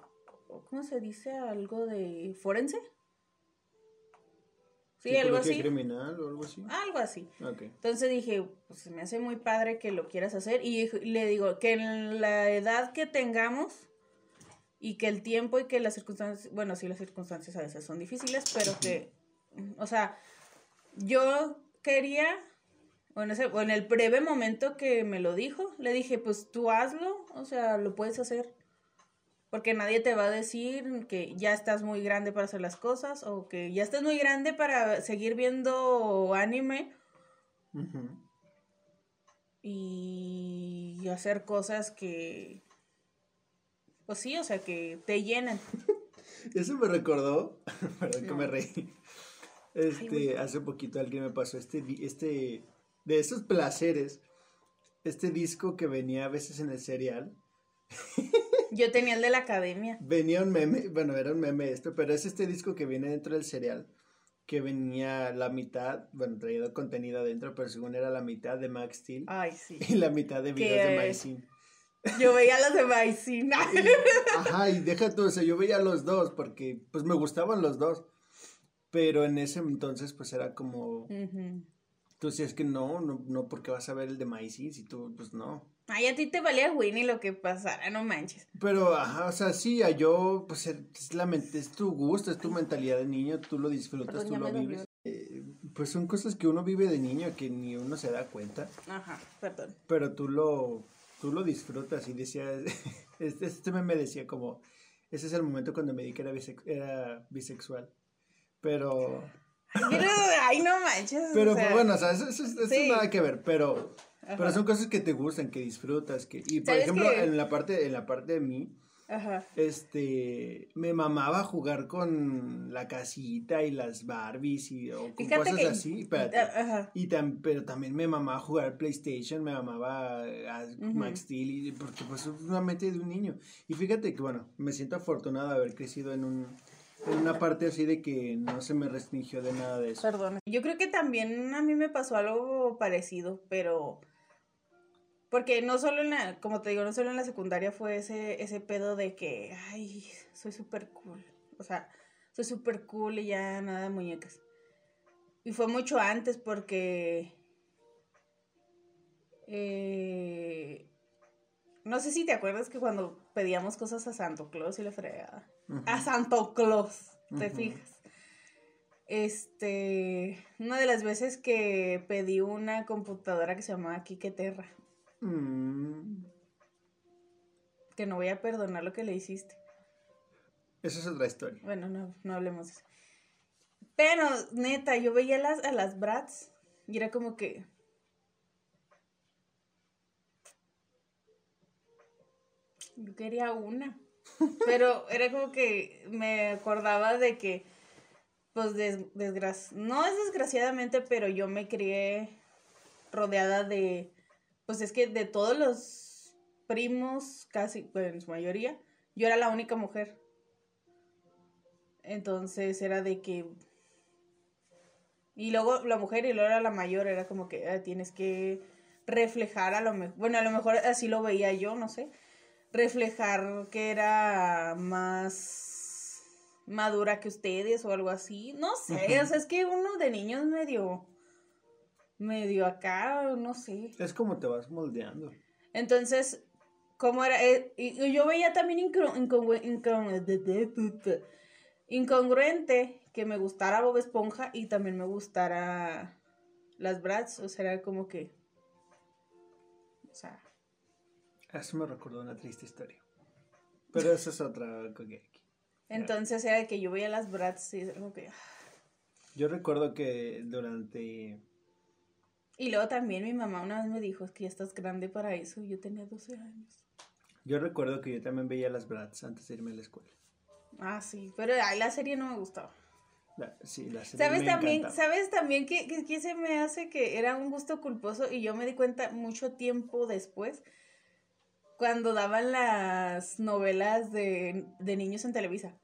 ¿cómo se dice? Algo de forense. Sí, algo ¿Psicología así. criminal o algo así? Algo así. Ok. Entonces dije, pues me hace muy padre que lo quieras hacer. Y le digo que en la edad que tengamos y que el tiempo y que las circunstancias, bueno, sí, las circunstancias a veces son difíciles, pero que, o sea, yo quería, o en, ese, o en el breve momento que me lo dijo, le dije, pues tú hazlo, o sea, lo puedes hacer. Porque nadie te va a decir que ya estás muy grande para hacer las cosas o que ya estás muy grande para seguir viendo anime y hacer cosas que, pues sí, o sea, que te llenan. Eso me recordó, perdón que No. me reí. Este, hace poquito alguien me pasó este, este, de esos placeres, este disco que venía a veces en el cereal. Yo tenía el de la academia. Venía un meme, bueno, era un meme esto, pero es este disco que viene dentro del cereal, que venía la mitad, bueno, traído contenido adentro, pero según era la mitad de Max Steel Ay, sí. y la mitad de videos de Maicin. Yo veía los de Maicina. Y- Ajá, y deja tú, o sea, yo veía los dos porque pues me gustaban los dos. Pero en ese entonces pues era como, tú si es que no, no, no, porque vas a ver el de Maicin si tú, pues no. Ay, a ti te valía Winnie lo que pasara, no manches. Pero, ajá, o sea, sí, a yo, pues es, la, es tu gusto, es tu mentalidad de niño, tú lo disfrutas, Perdón, tú lo me vives. Eh, pues son cosas que uno vive de niño que ni uno se da cuenta, Ajá, perdón. pero tú lo, tú lo disfrutas y decía, este, este meme decía como, ese es el momento cuando me di que era, bisex- era bisexual. Pero, Pero, ay, no manches. pero o sea, pues, bueno, o sea, eso, eso- eso sí. nada que ver, pero, pero ajá, son cosas que te gustan, que disfrutas, que, y por ¿Sabes ejemplo, qué? en la parte, en la parte de mí, Ajá. este, me mamaba jugar con la casita y las Barbies y o con Fíjate cosas que- así, espérate. Ajá. Y tam- pero también me mamaba jugar PlayStation, me mamaba a Ujú. Max Steel, y, porque pues es una mente de un niño. Y fíjate que, bueno, me siento afortunado de haber crecido en un en una parte así de que no se me restringió de nada de eso. Perdón. Yo creo que también a mí me pasó algo parecido, pero porque no solo en la, como te digo, no solo en la secundaria fue ese, ese pedo de que, ay, soy súper cool. O sea, soy súper cool y ya nada de muñecas. Y fue mucho antes porque eh, No sé si te acuerdas que cuando pedíamos cosas a Santo Claus y le fregaba. A Santo Claus, ¿te fijas? Este, una de las veces que pedí una computadora que se llamaba Kike Terra. Mm. Que no voy a perdonar lo que le hiciste. Esa es otra historia. Bueno, no, no hablemos de eso. Pero, neta, yo veía las, a las brats y era como que... Yo quería una. Pero era como que me acordaba de que pues des, no es desgraciadamente, pero yo me crié rodeada de, pues es que de todos los primos, casi, pues en su mayoría, yo era la única mujer. Entonces era de que... Y luego la mujer y luego era la mayor, era como que ah, tienes que reflejar a lo mejor, bueno, a lo mejor así lo veía yo, no sé, reflejar que era más madura que ustedes o algo así. No sé, o sea, es que uno de niños medio, medio acá, no sé. Es como te vas moldeando. Entonces, ¿cómo era? Eh, y yo veía también incongruente que me gustara Bob Esponja y también me gustara las Bratz, o sea, era como que... O sea... Eso me recordó una triste historia. Pero eso es otra... Entonces era que yo veía las Bratz y algo que... Yo recuerdo que durante... Y luego también mi mamá una vez me dijo, es que ya estás grande para eso. Yo tenía 12 años. Yo recuerdo que yo también veía las Bratz antes de irme a la escuela. Ah, sí, pero ay, la serie no me gustaba. sí, la serie ¿Sabes también, ¿Sabes también que, que, se me hace que era un gusto culposo y yo me di cuenta mucho tiempo después cuando daban las novelas de, niños en Televisa.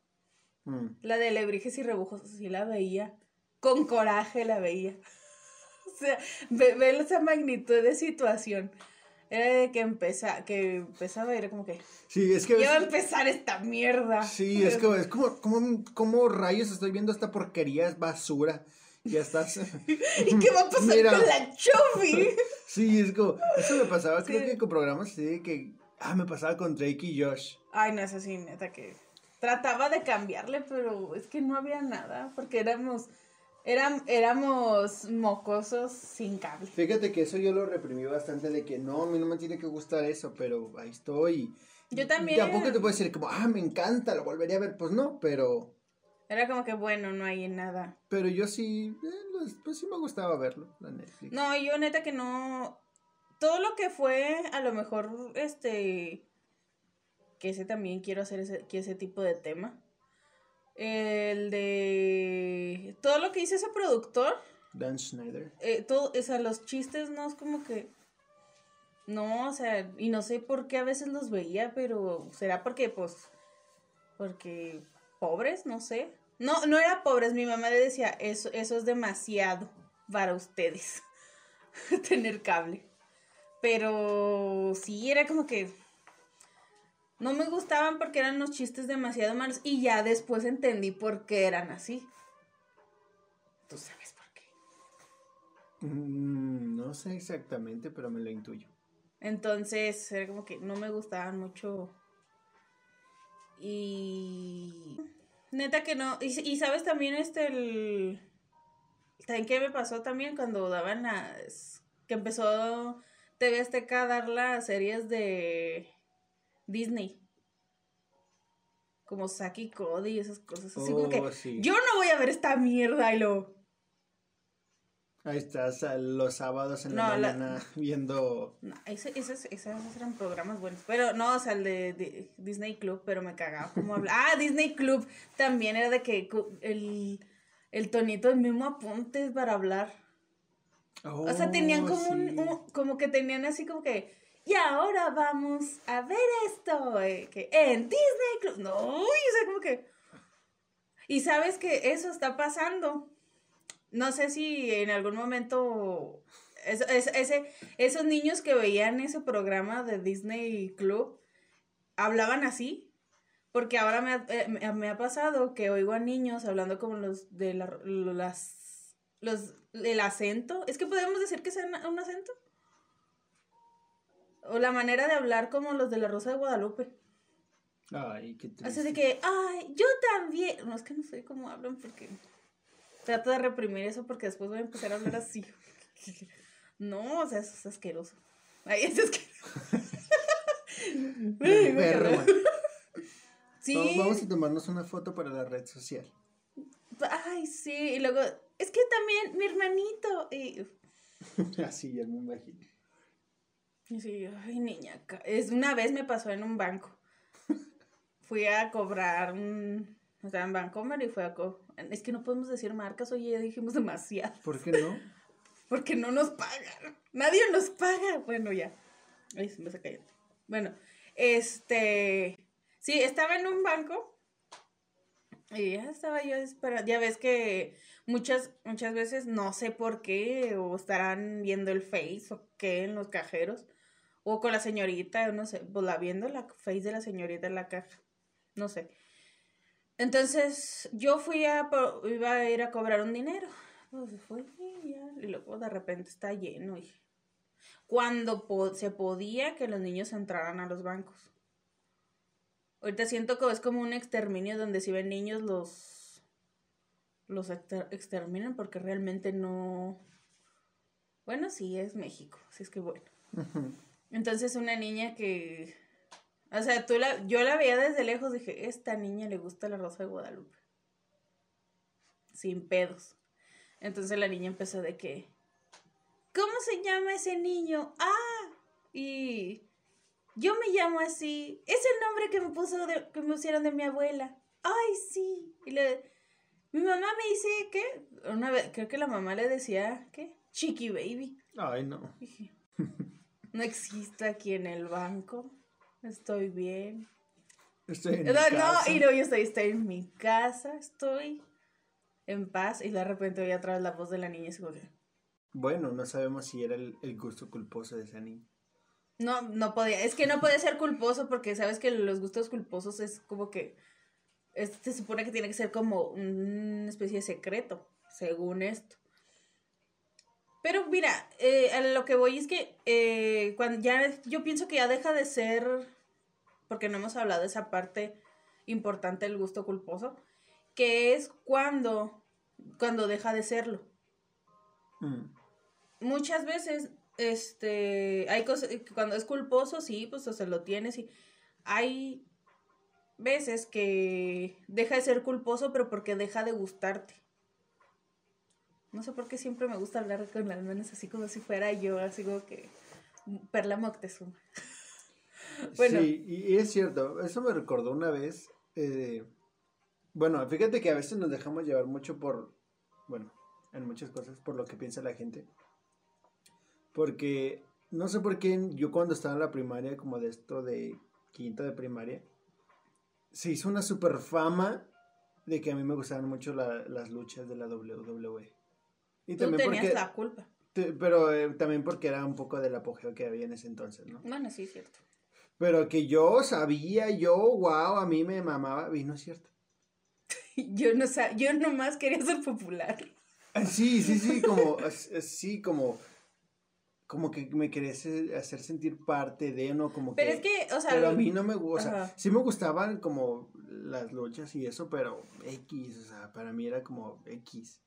Mm. La de Lebrijes y Rebujos, sí la veía. Con coraje la veía. o sea, ve, esa magnitud de situación. Era de que, empezaba, que empezaba a ver como que... Sí, es que... Va a empezar esta mierda. Sí, es que es como, como, como rayos estoy viendo esta porquería, es basura. Ya estás. ¿Y qué va a pasar con la Chofi? sí, es como. Eso me pasaba, creo que con programas así que Ah, me pasaba con Drake y Josh. Ay, no, es así, neta, que trataba de cambiarle, pero es que no había nada, porque éramos, éramos mocosos sin cable. Fíjate que eso yo lo reprimí bastante, de que no, a mí no me tiene que gustar eso, pero ahí estoy. Yo también. Tampoco te puedo decir como, ah, me encanta, lo volvería a ver, pues no, pero... Era como que bueno, no hay nada. Pero yo sí, eh, pues sí me gustaba verlo, la Netflix. No, yo neta que no, todo lo que fue, a lo mejor, este, que ese también quiero hacer ese, que ese tipo de tema. El de todo lo que hizo ese productor. Dan Schneider. Eh, todo, o sea, los chistes no es como que. No, o sea, y no sé por qué a veces los veía, pero será porque, pues, porque pobres, no sé. No, no era pobres, mi mamá le decía, eso, eso es demasiado para ustedes, tener cable. Pero sí, era como que no me gustaban porque eran unos chistes demasiado malos y ya después entendí por qué eran así. ¿Tú sabes por qué? Mm, no sé exactamente, pero me lo intuyo. Entonces, era como que no me gustaban mucho. Y. Neta que no. Y, sabes también este el. ¿También qué me pasó también cuando daban las. que empezó TV Azteca a dar las series de Disney. Como Saki Cody y esas cosas. Así como que oh, yo no voy a ver esta mierda y lo. Ahí estás los sábados en la mañana viendo. No, esos, eran programas buenos. Pero no, o sea, el de, Disney Club, pero me cagaba como habla. Ah, Disney Club también era de que el, el tonito, el mismo apuntes para hablar o sea, tenían oh, como un, como que tenían así como que, y ahora vamos a ver esto, eh, que en Disney Club, no, o sea, como que, y sabes que eso está pasando. No sé si en algún momento ese, esos niños que veían ese programa de Disney Club hablaban así. Porque ahora me ha, eh, me ha pasado que oigo a niños hablando como los de la, las los el acento. ¿Es que podemos decir que sea un acento? O la manera de hablar como los de la Rosa de Guadalupe. Ay, qué triste. Así de que, ay, yo también. No, es que no sé cómo hablan porque trato de reprimir eso porque después voy a empezar a hablar así. No, o sea, eso es asqueroso. Ay, es asqueroso. Sí. Vamos a tomarnos una foto para la red social. Ay, sí. Y luego, es que también mi hermanito. Y, Así ya me imagino. Y sí, ay, niña. Es, una vez me pasó en un banco. Fui a cobrar un. O sea, en Bancomer y fue a co Es que no podemos decir marcas, oye, ya dijimos demasiado. ¿Por qué no? Porque no nos pagan. Nadie nos paga. Bueno, ya. Ay, se me está cayendo. Bueno, este. Sí, estaba en un banco. Y ya estaba yo esperando. Ya ves que muchas, muchas veces no sé por qué. O estarán viendo el Face o qué en los cajeros. O con la señorita, no sé. Pues la viendo la Face de la señorita en la caja. No sé. Entonces, yo fui a. Iba a ir a cobrar un dinero. Pues fui y ya. Y luego de repente está lleno. Y cuando se podía que los niños entraran a los bancos. Ahorita siento que es como un exterminio donde si ven niños los. los exter- exterminan porque realmente no. Bueno, sí, es México. Así es que bueno. Entonces una niña que, o sea, tú la, yo la veía desde lejos, dije, esta niña le gusta la Rosa de Guadalupe. Sin pedos. Entonces la niña empezó de que, ¿cómo se llama ese niño? Ah, y yo me llamo así. Es el nombre que me puso de- que me pusieron de mi abuela. Ay, sí. Y le, mi mamá me dice que, una vez, creo que la mamá le decía, ¿qué? Chiqui baby. Ay, no. Dije, no existe aquí en el banco. Estoy bien. Estoy en No, mi no, casa. y no, yo estoy, estoy en mi casa, estoy en paz. Y de repente oí atrás la voz de la niña y se Bueno, no sabemos si era el, el gusto culposo de esa niña. No, no podía. Es que no puede ser culposo porque sabes que los gustos culposos es como que. es- se supone que tiene que ser como una especie de secreto, según esto. Pero mira, eh, a lo que voy es que eh, cuando ya yo pienso que ya deja de ser, porque no hemos hablado de esa parte importante del gusto culposo, que es cuando, cuando deja de serlo Mm. muchas veces, este, hay cosas, que cuando es culposo, sí, pues o se lo tienes y hay veces que deja de ser culposo, pero porque deja de gustarte. No sé por qué siempre me gusta hablar con las manos así como si fuera yo, así como que Perla Moctezuma. Bueno. Sí, y, es cierto, eso me recordó una vez. eh, bueno, fíjate que a veces nos dejamos llevar mucho por, bueno, en muchas cosas, por lo que piensa la gente. Porque no sé por qué yo cuando estaba en la primaria, como de esto de quinto de primaria, se hizo una super fama de que a mí me gustaban mucho la- las luchas de la WWE. Y Tú tenías porque, la culpa. pero eh, también porque era un poco del apogeo que había en ese entonces, ¿no? Bueno, sí, es cierto. Pero que yo sabía, yo, wow, a mí me mamaba, y no es cierto. Yo no sé, yo nomás quería ser popular. Ah, Sí, sí, sí, como, sí, como, como que me querías eh, hacer sentir parte de, ¿no? Como Pero que, es que, o sea, pero a mí no me gusta, o sea, sí me gustaban como las luchas y eso, pero X, o sea, para mí era como X.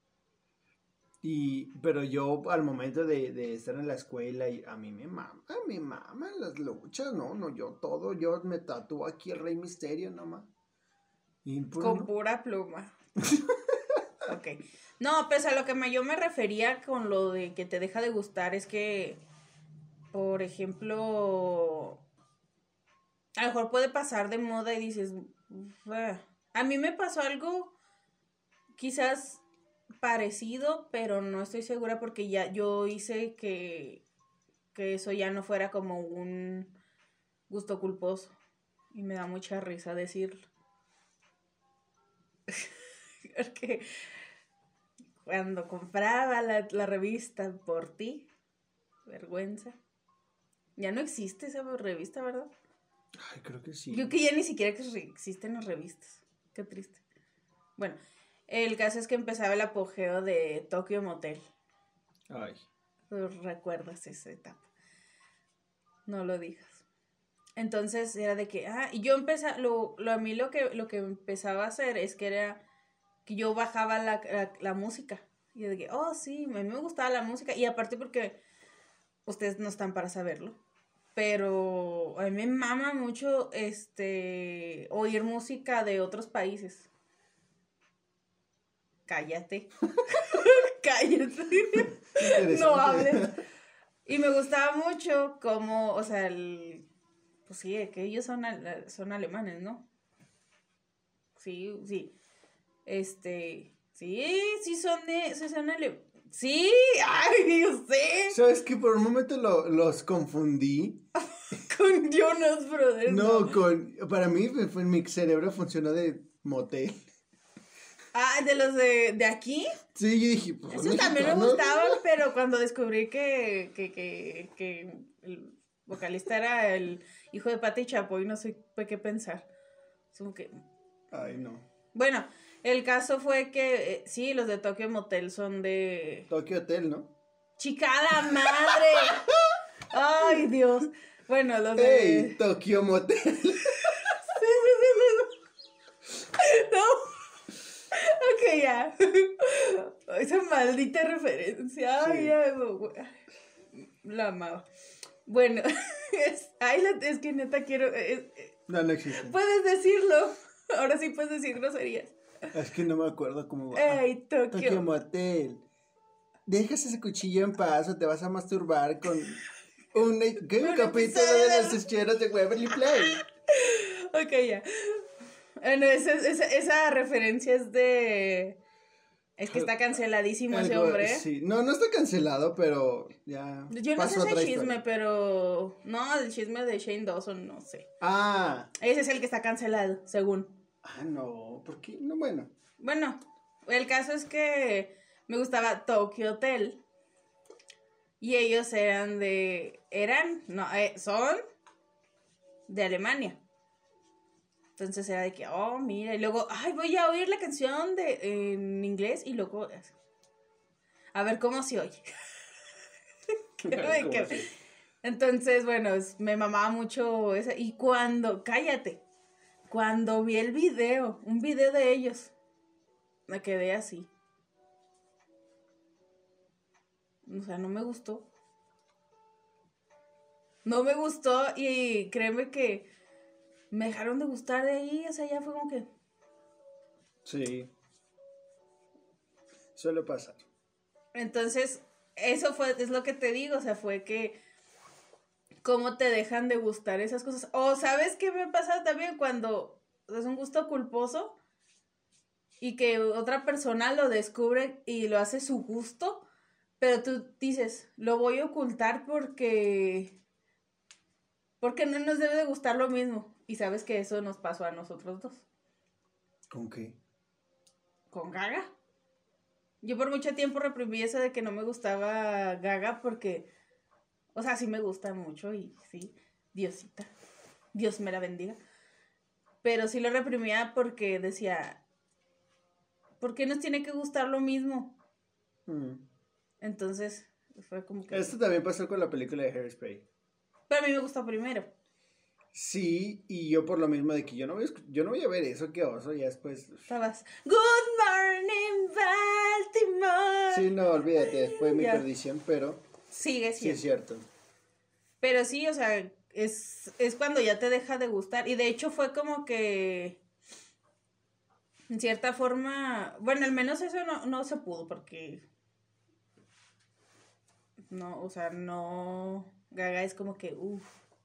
Y, pero yo al momento de, de estar en la escuela, y a mí me mama, me maman las luchas, no, no, yo todo, yo me tatúo aquí el Rey Misterio nomás. Y pues, Con no. pura pluma. ok. No, pues a lo que me- yo me refería con lo de que te deja de gustar es que, por ejemplo, a lo mejor puede pasar de moda y dices, "Ah". a mí me pasó algo quizás parecido, pero no estoy segura porque ya yo hice que, que eso ya no fuera como un gusto culposo. Y me da mucha risa decirlo. Porque cuando compraba la, la revista por ti, vergüenza. Ya no existe esa revista, ¿verdad? Ay, creo que sí. Creo que ya ni siquiera existen las revistas. Qué triste. Bueno, el caso es que empezaba el apogeo de Tokyo Motel. Ay. ¿Tú ¿Recuerdas esa etapa? No lo digas. Entonces era de que, ah, y yo empecé, lo, lo, a mí lo que, lo que empezaba a hacer es que era que yo bajaba la, la, la música. Y yo de que, oh, sí, a mí me gustaba la música. Y aparte porque ustedes no están para saberlo. Pero a mí me mama mucho este oír música de otros países. Cállate. Cállate. no hables. Y me gustaba mucho como, o sea, el, pues sí, que ellos son, son alemanes, ¿no? Sí, sí. Este, sí, sí son de, sí son alemanes. Sí, ay, sé. ¿Sabes que por un momento lo, los confundí? con Jonas Brothers. No, con. Para mí, fue, mi cerebro funcionó de motel. Ah, de los de, de aquí. Sí, yo dije, pues. Esos también me gustaban, pero cuando descubrí que, que, que, que el vocalista era el hijo de Pati Chapoy, no sé qué pensar. Como que. Ay, no. Bueno, el caso fue que, eh, sí, los de Tokyo Motel son de... Tokyo Hotel, ¿no? ¡Chicada madre! ¡Ay, Dios! Bueno, los de... ¡Ey, Tokyo Motel! Ya. Esa maldita referencia. Ay, ya. La amaba. Bueno, es, ay, es que neta quiero... no, no existe. Puedes decirlo. Ahora sí puedes decir groserías. Es que no me acuerdo cómo va. ¡Ey, Tokio! Tokio Motel. Dejas ese cuchillo en paz o te vas a masturbar con un, un capítulo de los escheros de Waverly Play. ok, ya. Bueno, esa, esa, esa, referencia es de... Es que está canceladísimo ese hombre. Sí, no, no está cancelado, pero ya. Yo no sé ese chisme, pero. No, el chisme de Shane Dawson, no sé. Ah. Ese es el que está cancelado, según. Ah, no, ¿por qué? No, bueno. Bueno, el caso es que me gustaba Tokyo Hotel. Y ellos eran de. Eran, no, eh, son de Alemania. Entonces era de que, oh, mira, y luego, ay, voy a oír la canción de, en inglés y luego. A ver cómo se oye. Entonces, bueno, me mamaba mucho esa. Y cuando, cállate, cuando vi el video, un video de ellos, me quedé así. O sea, no me gustó. No me gustó y créeme que me dejaron de gustar de ahí, o sea, ya fue como que... Sí. Suele pasar. Entonces, eso fue, es lo que te digo, o sea, fue que cómo te dejan de gustar esas cosas. O sabes qué me pasa también cuando es un gusto culposo y que otra persona lo descubre y lo hace su gusto, pero tú dices, lo voy a ocultar porque porque no nos debe de gustar lo mismo. Y sabes que eso nos pasó a nosotros dos. ¿Con qué? Con Gaga. Yo por mucho tiempo reprimí eso de que no me gustaba Gaga porque o sea, sí me gusta mucho y sí, Diosita. Dios me la bendiga. Pero sí lo reprimía porque decía, ¿por qué nos tiene que gustar lo mismo? Mm. Entonces, fue como que... Esto también pasó con la película de Hairspray. Pero a mí me gustó primero. Sí, y yo por lo mismo de que yo no voy a, yo no voy a ver eso, qué oso, ya después... Estabas, Good morning, Baltimore. Sí, no, olvídate, fue mi perdición, pero... Sigue siendo. Sí, es cierto. Pero sí, o sea, es, es cuando ya te deja de gustar. Y de hecho fue como que, en cierta forma, bueno, al menos eso no, no se pudo porque, no, o sea, no, Gaga es como que, uff,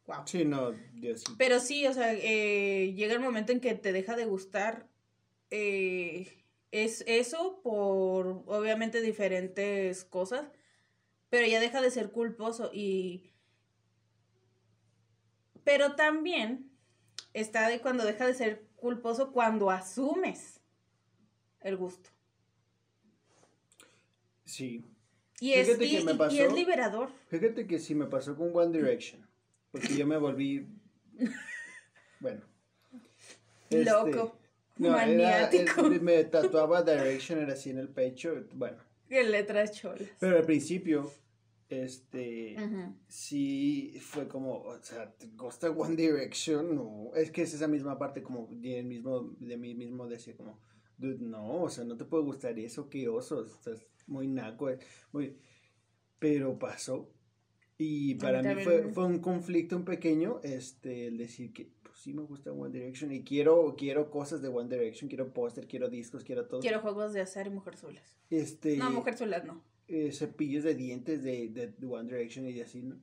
wow. Sí, no, Dios. Pero sí, o sea, eh, llega el momento en que te deja de gustar. Eh, es eso por obviamente diferentes cosas, pero ya deja de ser culposo y pero también está de cuando deja de ser culposo cuando asumes el gusto. Sí. Y es, y, es liberador. Fíjate que sí me pasó con One Direction. Porque yo me volví. Bueno. Este, Loco. maniático. me tatuaba Direction, era así en el pecho. Bueno. En letras cholas. Pero al principio este, sí fue como, o sea, ¿te gusta One Direction? No, es que es esa misma parte como de, el mismo, de mí mismo decía como, dude, no, o sea, no te puede gustar eso, qué oso, estás muy naco, eh, muy... Pero pasó. Y para mí mí fue, fue un conflicto un pequeño, este, el decir que, pues sí me gusta One Direction y quiero, quiero cosas de One Direction, quiero póster, quiero discos, quiero todo. Quiero juegos de azar y mujerzuelas. Este, No, mujerzuelas no. eh, cepillos de dientes de, de, de One Direction y así, ¿no?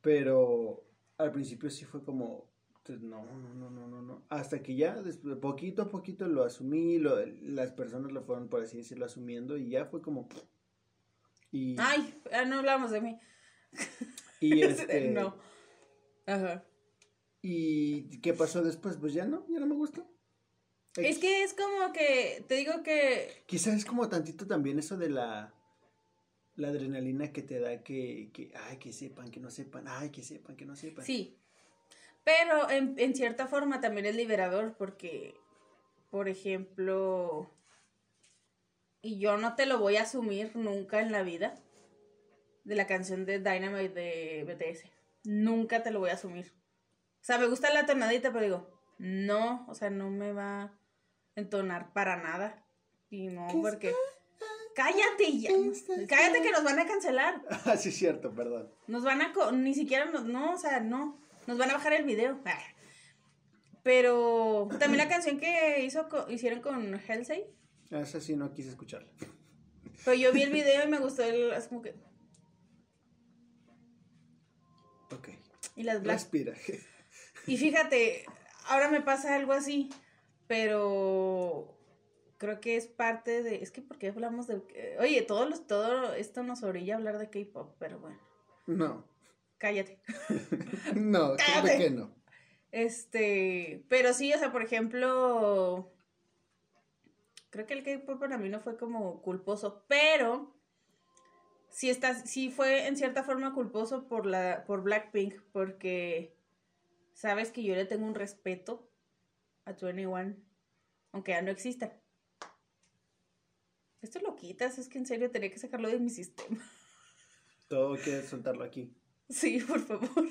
Pero al principio sí fue como, pues, no, no, no, no, no, no. Hasta que ya, después, poquito a poquito lo asumí, lo, las personas lo fueron, por así decirlo, asumiendo y ya fue como... Y, Ay, ah, no hablamos de mí. y este... no. Ajá. ¿Y qué pasó después? Pues ya no, ya no me gustó. Es que es como que, te digo que, Quizás es como tantito también eso de la, la adrenalina que te da que, que, ay, que sepan, que no sepan, ay, que sepan, que no sepan. sí. Pero en, en cierta forma también es liberador porque, por ejemplo, y yo no te lo voy a asumir nunca en la vida, de la canción de Dynamite de BTS. Nunca te lo voy a asumir. O sea, me gusta la tonadita, pero digo, no, o sea, no me va a entonar para nada. Y no, porque... Cállate ya. Cállate que nos van a cancelar. Ah, sí, es cierto, perdón. Nos van a... Ni siquiera nos... No, o sea, no. Nos van a bajar el video. Ah. Pero también la canción que hizo hicieron con Halsey. Esa sí no quise escucharla. Pero yo vi el video y me gustó el... Es como que... Ok. Y las Black... Respira. Y fíjate, ahora me pasa algo así. Pero... Creo que es parte de... Es que porque hablamos de... Oye, todo, los, todo esto nos orilla a hablar de K-pop. Pero bueno. No. Cállate. No, creo que no. Este, pero sí, o sea, por ejemplo, creo que el K-pop para mí no fue como culposo, pero sí está, sí fue en cierta forma culposo por la, por Blackpink, porque sabes que yo le tengo un respeto a 21, aunque ya no exista. Esto lo quitas, es que en serio tenía que sacarlo de mi sistema. Todo quieres soltarlo aquí. Sí, por favor.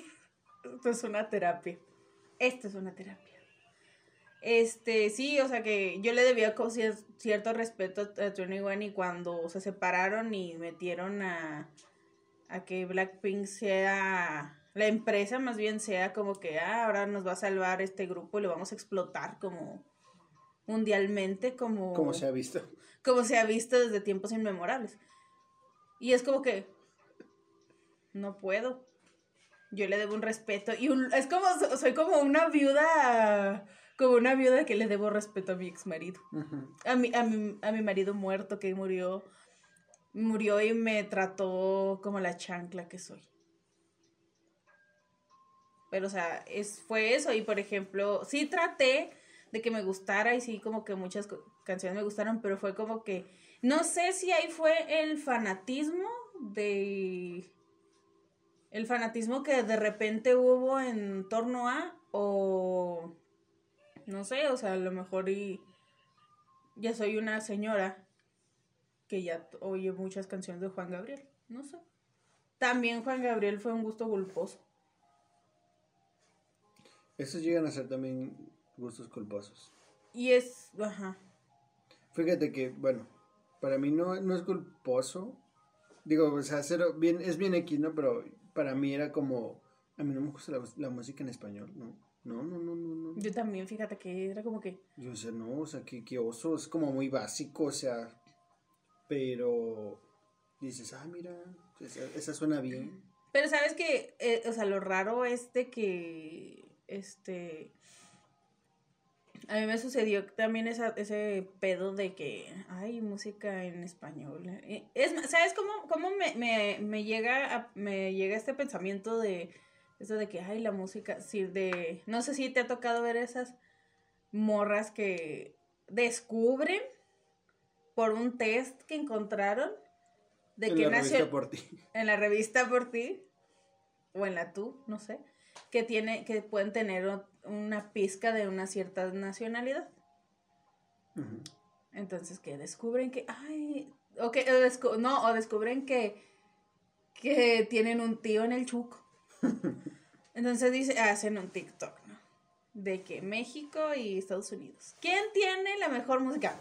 Esto es una terapia. Esto es una terapia. Este, sí, o sea que yo le debía cierto respeto a 21 y cuando se separaron y metieron a, a que Blackpink sea, la empresa más bien sea como que ah, ahora nos va a salvar este grupo y lo vamos a explotar como mundialmente, como, Como se ha visto. como se ha visto desde tiempos inmemorables. Y es como que no puedo. Yo le debo un respeto y un, es como soy como una viuda como una viuda que le debo respeto a mi ex marido. A mi, a mi, a mi marido muerto que murió murió y me trató como la chancla que soy. Pero o sea, es fue eso y por ejemplo, sí traté de que me gustara y sí como que muchas canciones me gustaron, pero fue como que no sé si ahí fue el fanatismo de el fanatismo que de repente hubo en torno a o no sé, o sea, a lo mejor y ya soy una señora que ya oye muchas canciones de Juan Gabriel, no sé. También Juan Gabriel fue un gusto culposo. Esos llegan a ser también gustos culposos. Y es, ajá. Fíjate que, bueno, para mí no, no es culposo. Digo, o sea, cero- bien, es bien X, ¿no? Pero para mí era como, a mí no me gusta la, la música en español, ¿no? No, no, no, no, no. Yo también, fíjate que era como que Yo, o sea, no, o sea, que, que oso, es como muy básico, o sea, pero dices, ah, mira, esa, esa suena bien. Pero sabes que, eh, o sea, lo raro es de que, este, a mí me sucedió también esa, ese pedo de que hay música en español. Eh, Es, ¿sabes cómo, cómo me, me, me llega a- me llega este pensamiento de eso de que hay la música, sí, de, no sé si te ha tocado ver esas morras que descubren por un test que encontraron de en que la nació revista por ti. en la revista por ti o en la tú, no sé, que tiene que pueden tener una pizca de una cierta nacionalidad. Entonces que descubren que ay, o que o descu- no, o descubren que que tienen un tío en el Chuco. Entonces dice, hacen un TikTok, ¿no? De que México y Estados Unidos. ¿Quién tiene la mejor música?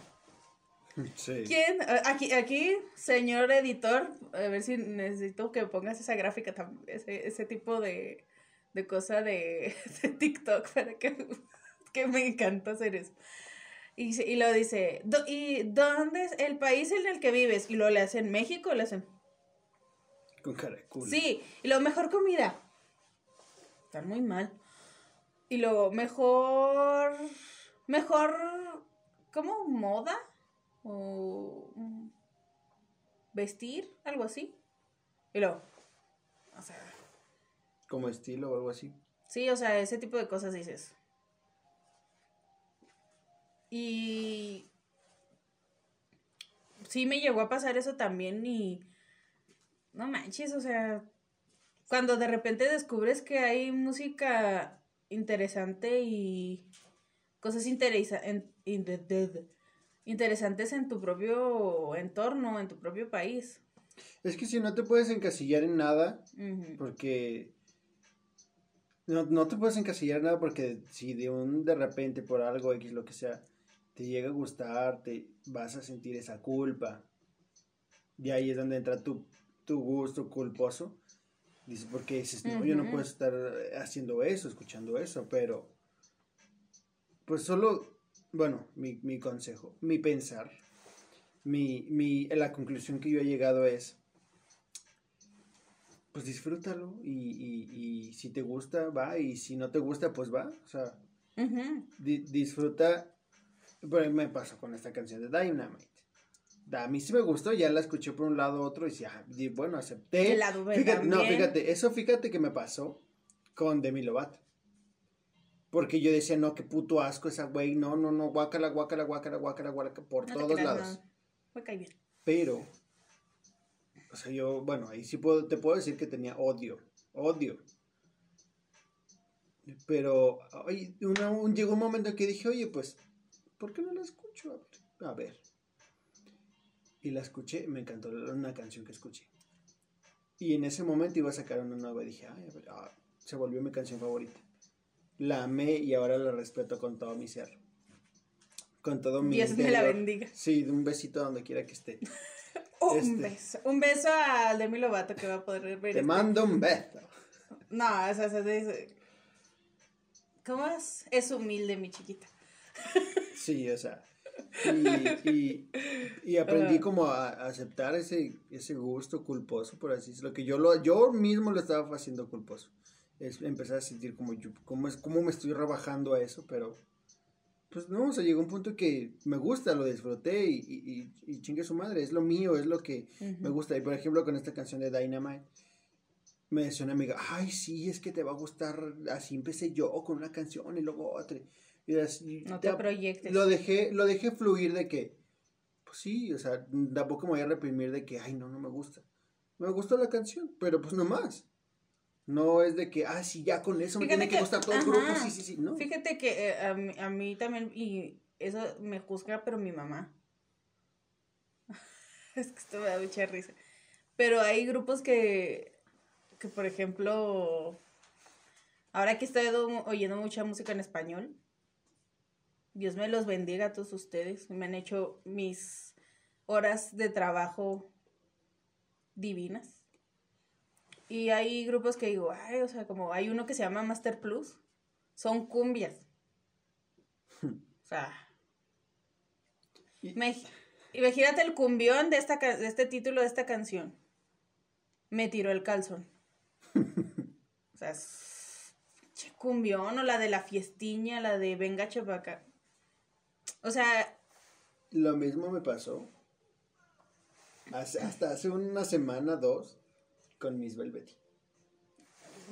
Sí. ¿Quién? Aquí, aquí, señor editor, a ver si necesito que pongas esa gráfica, ese, ese tipo de, de cosa de, de, TikTok para que, que me encanta hacer eso. Y, y lo dice, ¿y dónde es el país en el que vives? Y lo le hacen México, le hacen. Con cara de culo. Sí, y lo mejor comida. Están muy mal. Y luego, mejor. Mejor. ¿Cómo? ¿Moda? O. Vestir, algo así. Y luego. O sea. Como estilo o algo así. Sí, o sea, ese tipo de cosas dices. Y. Sí, me llegó a pasar eso también y. No manches, o sea. Cuando de repente descubres que hay música interesante y cosas interesa en, in, interesantes en tu propio entorno, en tu propio país. Es que si no te puedes encasillar en nada, Uh -huh. porque no, no te puedes encasillar en nada porque si de un de repente por algo X lo que sea te llega a gustar, te vas a sentir esa culpa. Y ahí es donde entra tu, tu gusto culposo. Dices, porque dices, no, uh -huh. yo no puedo estar haciendo eso, escuchando eso, pero pues solo, bueno, mi, mi consejo, mi pensar, mi, mi, la conclusión que yo he llegado es, pues disfrútalo y, y, y si te gusta, va, y si no te gusta, pues va, o sea, uh -huh. di, disfruta, bueno, me pasó con esta canción de Dynamite. A mí sí me gustó, ya la escuché por un lado otro y y bueno, acepté. El lado fíjate, también. no, fíjate, eso fíjate que me pasó con Demi Lovato. Porque yo decía, no, qué puto asco esa güey, no, no, no, guácala, guácala, guácala, guácala, guácala, por No todos creas, lados. no. Me cae bien. Pero, o sea, yo, bueno, ahí sí puedo, te puedo decir que tenía odio, odio. Pero, oye, una- un- llegó un momento en que dije, oye, pues, ¿por qué no la escucho? A ver. Y la escuché, me encantó una canción que escuché. Y en ese momento iba a sacar una nueva y dije, ay, a ver, ah, se volvió mi canción favorita. La amé y ahora la respeto con todo mi ser. Con todo mi Dios me la interior. bendiga. Sí, un besito donde quiera que esté. Un Este. beso. Un beso a Demi Lovato que va a poder ver. Te este- mando un beso. No, o sea, se dice. ¿Cómo es? Es humilde, mi chiquita. Sí, o sea. Y, y, y aprendí como a, aceptar ese, ese gusto culposo, por así decirlo, que yo, lo, yo mismo lo estaba haciendo culposo. Es empezar a sentir como yo, como es, como me estoy rebajando a eso, pero pues no, o sea, llegó un punto que me gusta, lo disfruté y, y, y, chingue su madre, es lo mío, es lo que me gusta. Y por ejemplo, con esta canción de Dynamite, me decía una amiga, ay, sí, es que te va a gustar, así empecé yo con una canción y luego otra. Y así, No te ya- proyectes. Lo dejé, lo dejé fluir de que, pues sí, o sea, tampoco me voy a reprimir de que, ay, no, no me gusta. Me gustó la canción, pero pues no más. No es de que, ah, sí, ya con eso me Fíjate tiene que que- gustar todo el ajá. grupo, sí, sí, sí, no. Fíjate que eh, a, mí, a mí también, y eso me juzga, pero mi mamá. es que esto me da mucha risa. Pero hay grupos que, que por ejemplo, ahora que estoy do- oyendo mucha música en español, Dios me los bendiga a todos ustedes. Me han hecho mis horas de trabajo divinas. Y hay grupos que digo, ay, o sea, como hay uno que se llama Master Plus, son cumbias. O sea, me- imagínate el cumbión de, esta, de este título de esta canción. Me tiró el calzón. O sea, es- che, cumbión o la de la fiestiña, la de venga chepaca. O sea, Lo mismo me pasó hace- hasta hace una semana, dos, con Miss Velvety.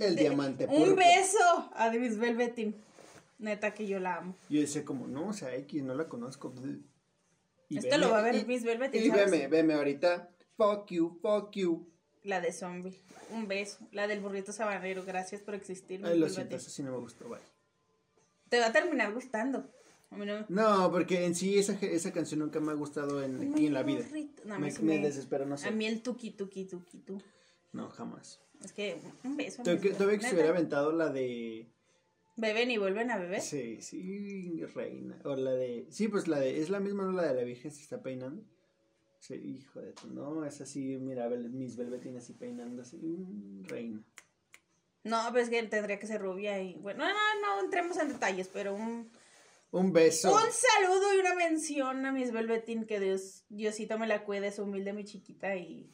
El diamante un beso a Miss Velvetin. Neta que yo la amo. Yo decía como, no, o sea, X, no la conozco. Y Esto lo va a ver y- Miss Velvetin, Y ¿sabes? veme, veme ahorita, fuck you, fuck you. La de zombie. Un beso. La del burrito sabanero. Gracias por existir. Ay, lo Velvetin. siento, eso sí no me gustó, bye. Te va a terminar gustando. A mí no No, porque en sí esa, esa canción nunca me ha gustado en, aquí en la vida. No, me, me no sé. A mí el tuki tuki tuki tu. No, jamás. Es que un beso. Todavía que, se hubiera aventado la de. Beben y vuelven a beber. Sí, sí, reina. O la de. Sí, pues la de. Es la misma, ¿no? La de la Virgen se está peinando. Sí, hijo de tu. No, es así, mira, mis velvetines así peinando así. reina. No, pues que tendría que ser rubia y bueno, no, no, no entremos en detalles, pero un, Un beso. un saludo y una mención a mis Velvetín, que Dios, Diosito me la cuide, es humilde mi chiquita y...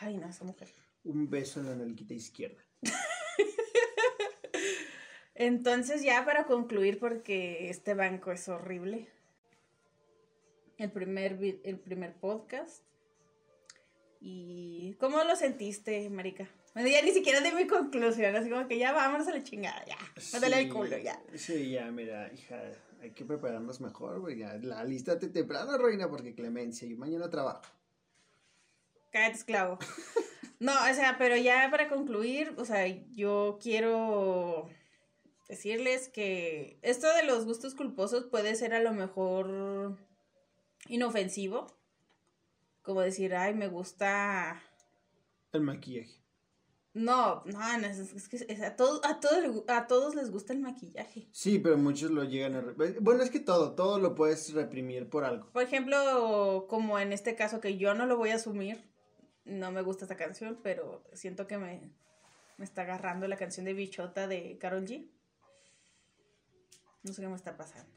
Ay, no, esa mujer. Un beso en la nalguita izquierda. Entonces ya para concluir, porque este banco es horrible. El primer, el primer podcast. ¿Y cómo lo sentiste, marica? Bueno, ya ni siquiera de mi conclusión, así como que ya vámonos a la chingada, ya. Mándale el culo, ya. Sí, ya, mira, hija, hay que prepararnos mejor, güey. Ya, la lístate temprano, reina, porque clemencia y mañana trabajo. Cállate, esclavo. No, o sea, pero ya para concluir, o sea, yo quiero decirles que esto de los gustos culposos puede ser a lo mejor inofensivo. Como decir, ay, me gusta. El maquillaje. No, no, no, es, es que es- a, todos a, todos, a todos les gusta el maquillaje. Sí, pero muchos lo llegan a... Bueno, es que todo, todo lo puedes reprimir por algo. Por ejemplo, como en este caso que yo no lo voy a asumir, no me gusta esta canción, pero siento que me, me está agarrando la canción de Bichota de Carol G. No sé qué me está pasando.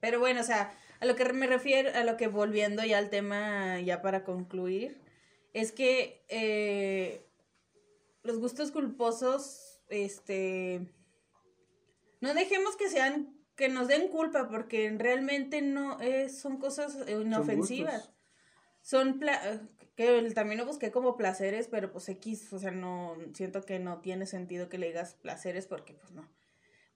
Pero bueno, o sea, a lo que me refiero, a lo que volviendo ya al tema, ya para concluir, es que eh, los gustos culposos, este, no dejemos que sean, que nos den culpa, porque realmente no es, son cosas eh, inofensivas. gustos. Son, pla- que también lo busqué como placeres, pero pues X, o sea, no, siento que no tiene sentido que le digas placeres porque pues no.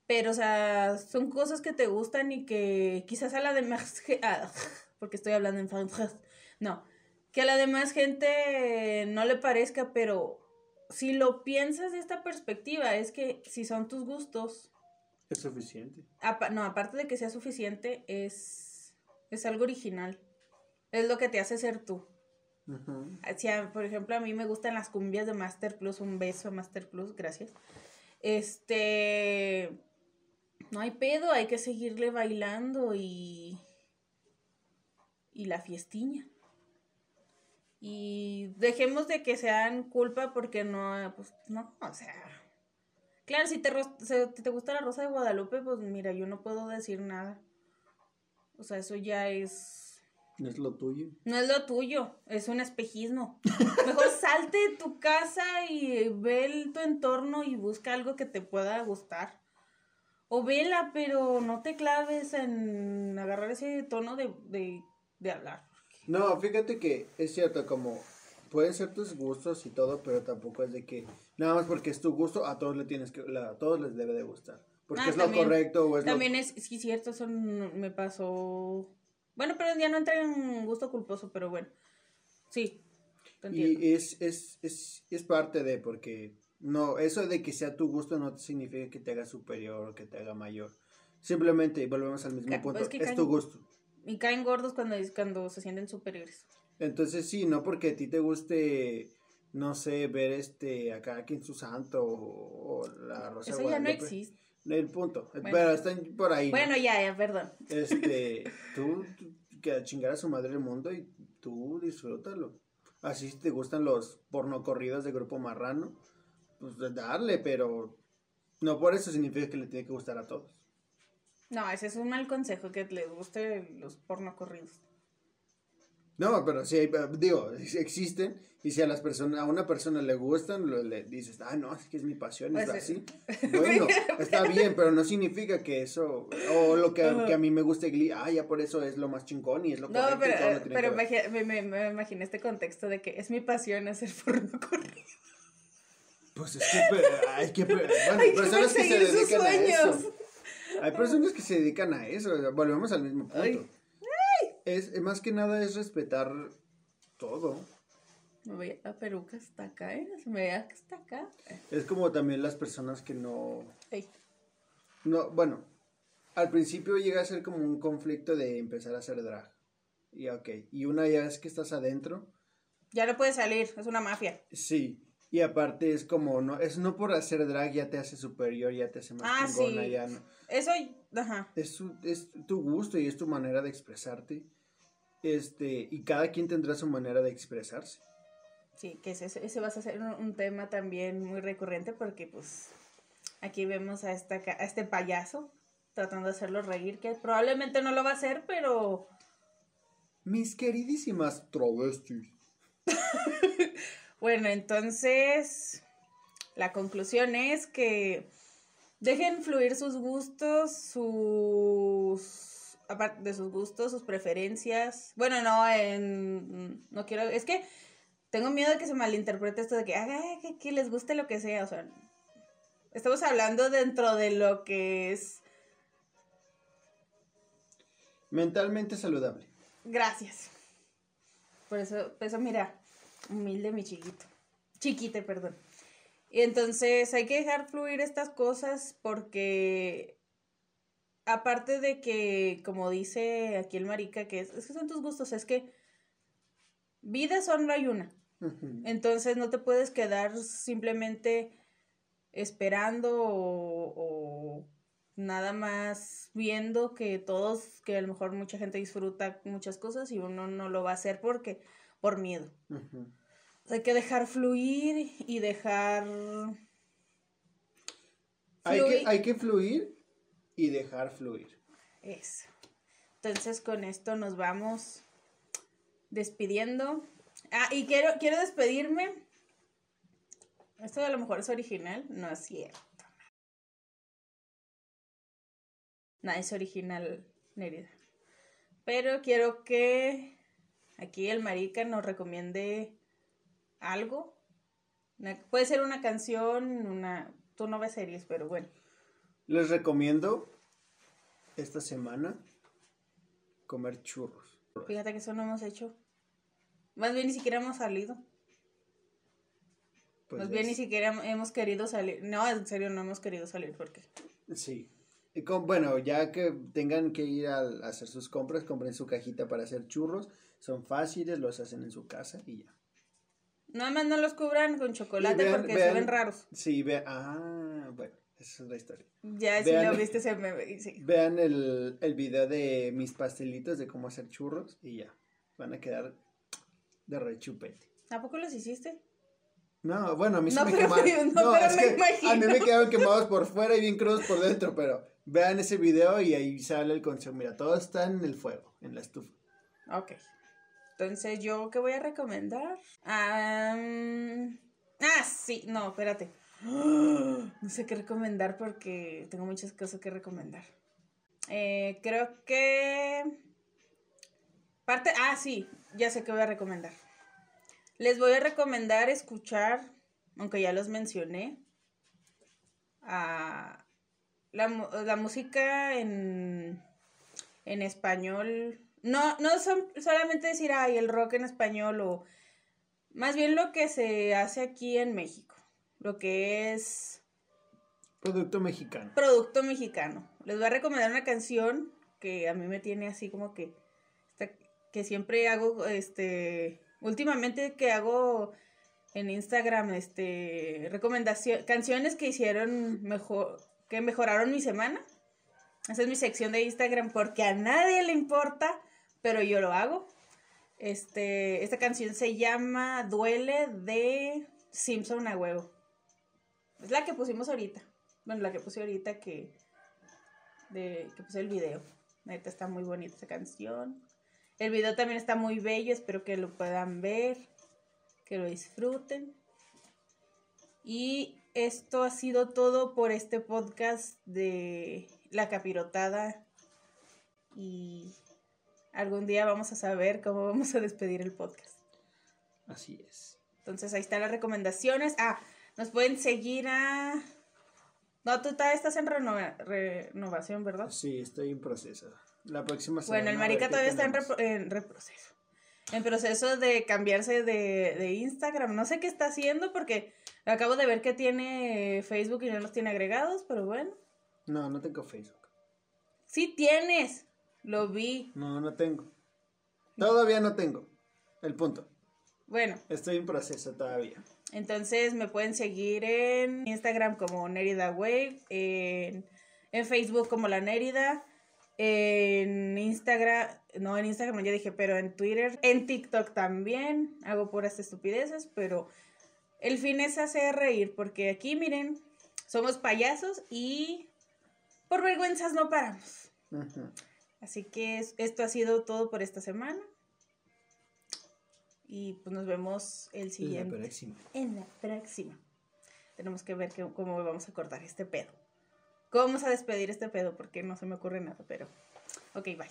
Pero, o sea, son cosas que te gustan y que quizás a la demás, ah, porque estoy hablando en francés, no, que a la demás gente no le parezca, pero si lo piensas de esta perspectiva, es que si son tus gustos, Es suficiente. apa- no, aparte de que sea suficiente, es, es algo original, es lo que te hace ser tú. Si a- por ejemplo, a mí me gustan las cumbias de Master Plus, un beso a Master Plus, gracias. Este, no hay pedo, hay que seguirle bailando y y la fiestiña. Y dejemos de que sean culpa porque no, pues no, o sea, claro, si te, se- te gusta la Rosa de Guadalupe, pues mira, yo no puedo decir nada. O sea, eso ya es No es lo tuyo. no es lo tuyo, es un espejismo. Mejor salte de tu casa y ve el- tu entorno y busca algo que te pueda gustar. O vela, pero no te claves en agarrar ese tono de, de, de hablar. No, fíjate que es cierto, como pueden ser tus gustos y todo, pero tampoco es de que nada más porque es tu gusto, a todos le tienes que, la- a todos les debe de gustar. Porque Ah, es lo correcto o es También lo... es, sí, cierto, eso me pasó. Bueno, pero ya no entra en gusto culposo, pero bueno. Sí, te entiendo. Y es, es, es, es parte de, porque no, eso de que sea tu gusto no significa que te haga superior o que te haga mayor. Simplemente, y volvemos al mismo punto, pues que es caen- tu gusto. Y caen gordos cuando, cuando se sienten superiores. Entonces sí, no porque a ti te guste, no sé, ver este acá quien su santo o, o la Rosa Eso ya no existe. El punto. Bueno. Pero están por ahí. ¿no? Bueno, ya, ya, perdón. Este, tú, tú- que a chingar a su madre el mundo y tú disfrútalo. Así si te gustan los porno corridos de Grupo Marrano, pues darle, pero no por eso significa que le tiene que gustar a todos. No, ese es un mal consejo que les guste los porno corridos. No, pero sí, hay- digo, existen y si a las personas, a una persona le gustan, lo- le dices, ah, no, es que es mi pasión, es Pues, así. Bueno, está bien, pero no significa que eso, o lo que, que a mí me guste Glee, ah, ya por eso es lo más chingón y es lo No, correcto pero, tiene pero que me, me, me imaginé este contexto de que es mi pasión hacer porno corrido. Pues es que pero hay que bueno, Hay que personas que se perseguir sus dedican a eso. sueños. Hay personas que se dedican a eso, volvemos al mismo punto. Ay. Es, es más que nada es respetar todo. Me veía la peruca hasta acá, ¿eh? Se me veía hasta acá. Es como también las personas que no no, bueno, al principio llega a ser como un conflicto de empezar a hacer drag. Y ok, y una vez que estás adentro, Ya no puede salir, es una mafia. Sí. Y aparte es como, no, es no por hacer drag ya te hace superior, ya te hace más Ah, chingona, sí. ya no. Eso, ajá. Es, su- es tu gusto y es tu manera de expresarte. Este, y cada quien tendrá su manera de expresarse. Sí, que ese, ese va a ser un, un tema también muy recurrente porque pues aquí vemos a, esta, a este payaso tratando de hacerlo reír, que probablemente no lo va a hacer, pero Mis queridísimas travestis. bueno, entonces la conclusión es que dejen fluir sus gustos, sus aparte de sus gustos, sus preferencias. Bueno, no, en, no quiero, es que tengo miedo de que se malinterprete esto de que, que, que les guste lo que sea, o sea, estamos hablando dentro de lo que es, Mentalmente saludable. gracias. Por eso, por eso mira, humilde mi chiquito, chiquite, perdón. Y entonces hay que dejar fluir estas cosas porque aparte de que, como dice aquí el marica, que es, es que son tus gustos, es que vida solo hay una. Entonces no te puedes quedar simplemente esperando o, o nada más viendo que todos, que a lo mejor mucha gente disfruta muchas cosas y uno no lo va a hacer porque por miedo. Hay que dejar fluir y dejar... Hay, que, hay que fluir y dejar fluir. Eso. Entonces con esto nos vamos despidiendo. Ah, y quiero, quiero despedirme. Esto a lo mejor es original, no es cierto. No es original, Nerida. Pero quiero que aquí el marica nos recomiende algo. Puede ser una canción, una... Tú no ves series, pero bueno. Les recomiendo esta semana comer churros. Fíjate que eso no hemos hecho. Más bien ni siquiera hemos salido. Pues Más bien ni siquiera hemos querido salir. No, en serio, no hemos querido salir porque. Sí. Y con- bueno, ya que tengan que ir a, a hacer sus compras, compren su cajita para hacer churros. Son fáciles, los hacen en su casa y ya. Nada más no los cubran con chocolate vean- porque vean- se ven raros. Sí, vean. Ah, bueno, esa es la historia. Ya si lo viste se me. Sí. Vean el, el video de mis pastelitos de cómo hacer churros y ya. Van a quedar de rechupete. ¿A poco los hiciste? No, bueno, a mí se No, me pero- quemaron. no, pero es me que imagino. A mí me quedaron quemados por fuera y bien crudos por dentro, pero vean ese video y ahí sale el consejo. Mira, todo está en el fuego, en la estufa. Ok. Entonces, ¿yo qué voy a recomendar? Am, ah, sí. No, espérate. No sé qué recomendar porque tengo muchas cosas que recomendar. Eh, creo que... Parte... Ah, sí. Ya sé qué voy a recomendar. Les voy a recomendar escuchar, aunque ya los mencioné, a la, la música en, en español. No, no son solamente decir, ay, el rock en español o más bien lo que se hace aquí en México, lo que es Producto mexicano. producto mexicano. Les voy a recomendar una canción que a mí me tiene así como que que siempre hago este últimamente que hago en Instagram este recomendación canciones que hicieron mejor que mejoraron mi semana. Esa es mi sección de Instagram porque a nadie le importa, pero yo lo hago. Este, esta canción se llama Duele de Simpson a huevo. Es la que pusimos ahorita. Bueno, la que puse ahorita que. De, que puse el video. Neta está muy bonita esa canción. El video también está muy bello. Espero que lo puedan ver. Que lo disfruten. Y esto ha sido todo por este podcast de La Capirotada. Y algún día vamos a saber cómo vamos a despedir el podcast. Así es. Entonces ahí están las recomendaciones. Ah, nos pueden seguir a... No, tú todavía estás en renova- renovación, ¿verdad? Sí, estoy en proceso. La próxima semana. Bueno, el marica todavía está en, repro- en reproceso. En proceso de cambiarse de, de Instagram. No sé qué está haciendo porque acabo de ver que tiene Facebook y no los tiene agregados, pero bueno. No, no tengo Facebook. Sí tienes. Lo vi. No, no tengo. Todavía no tengo. El punto. Bueno. Estoy en proceso todavía. Entonces me pueden seguir en Instagram como Nerida Wave, en, en Facebook como La Nérida, en Instagram, no en Instagram ya dije, pero en Twitter, en TikTok también, hago puras estupideces, pero el fin es hacer reír, porque aquí miren, somos payasos y por vergüenzas no paramos. Así que esto ha sido todo por esta semana. Y pues nos vemos el siguiente. En la próxima. En la próxima. Tenemos que ver cómo vamos a cortar este pedo. ¿Cómo vamos a despedir este pedo? Porque no se me ocurre nada, pero. Ok, bye.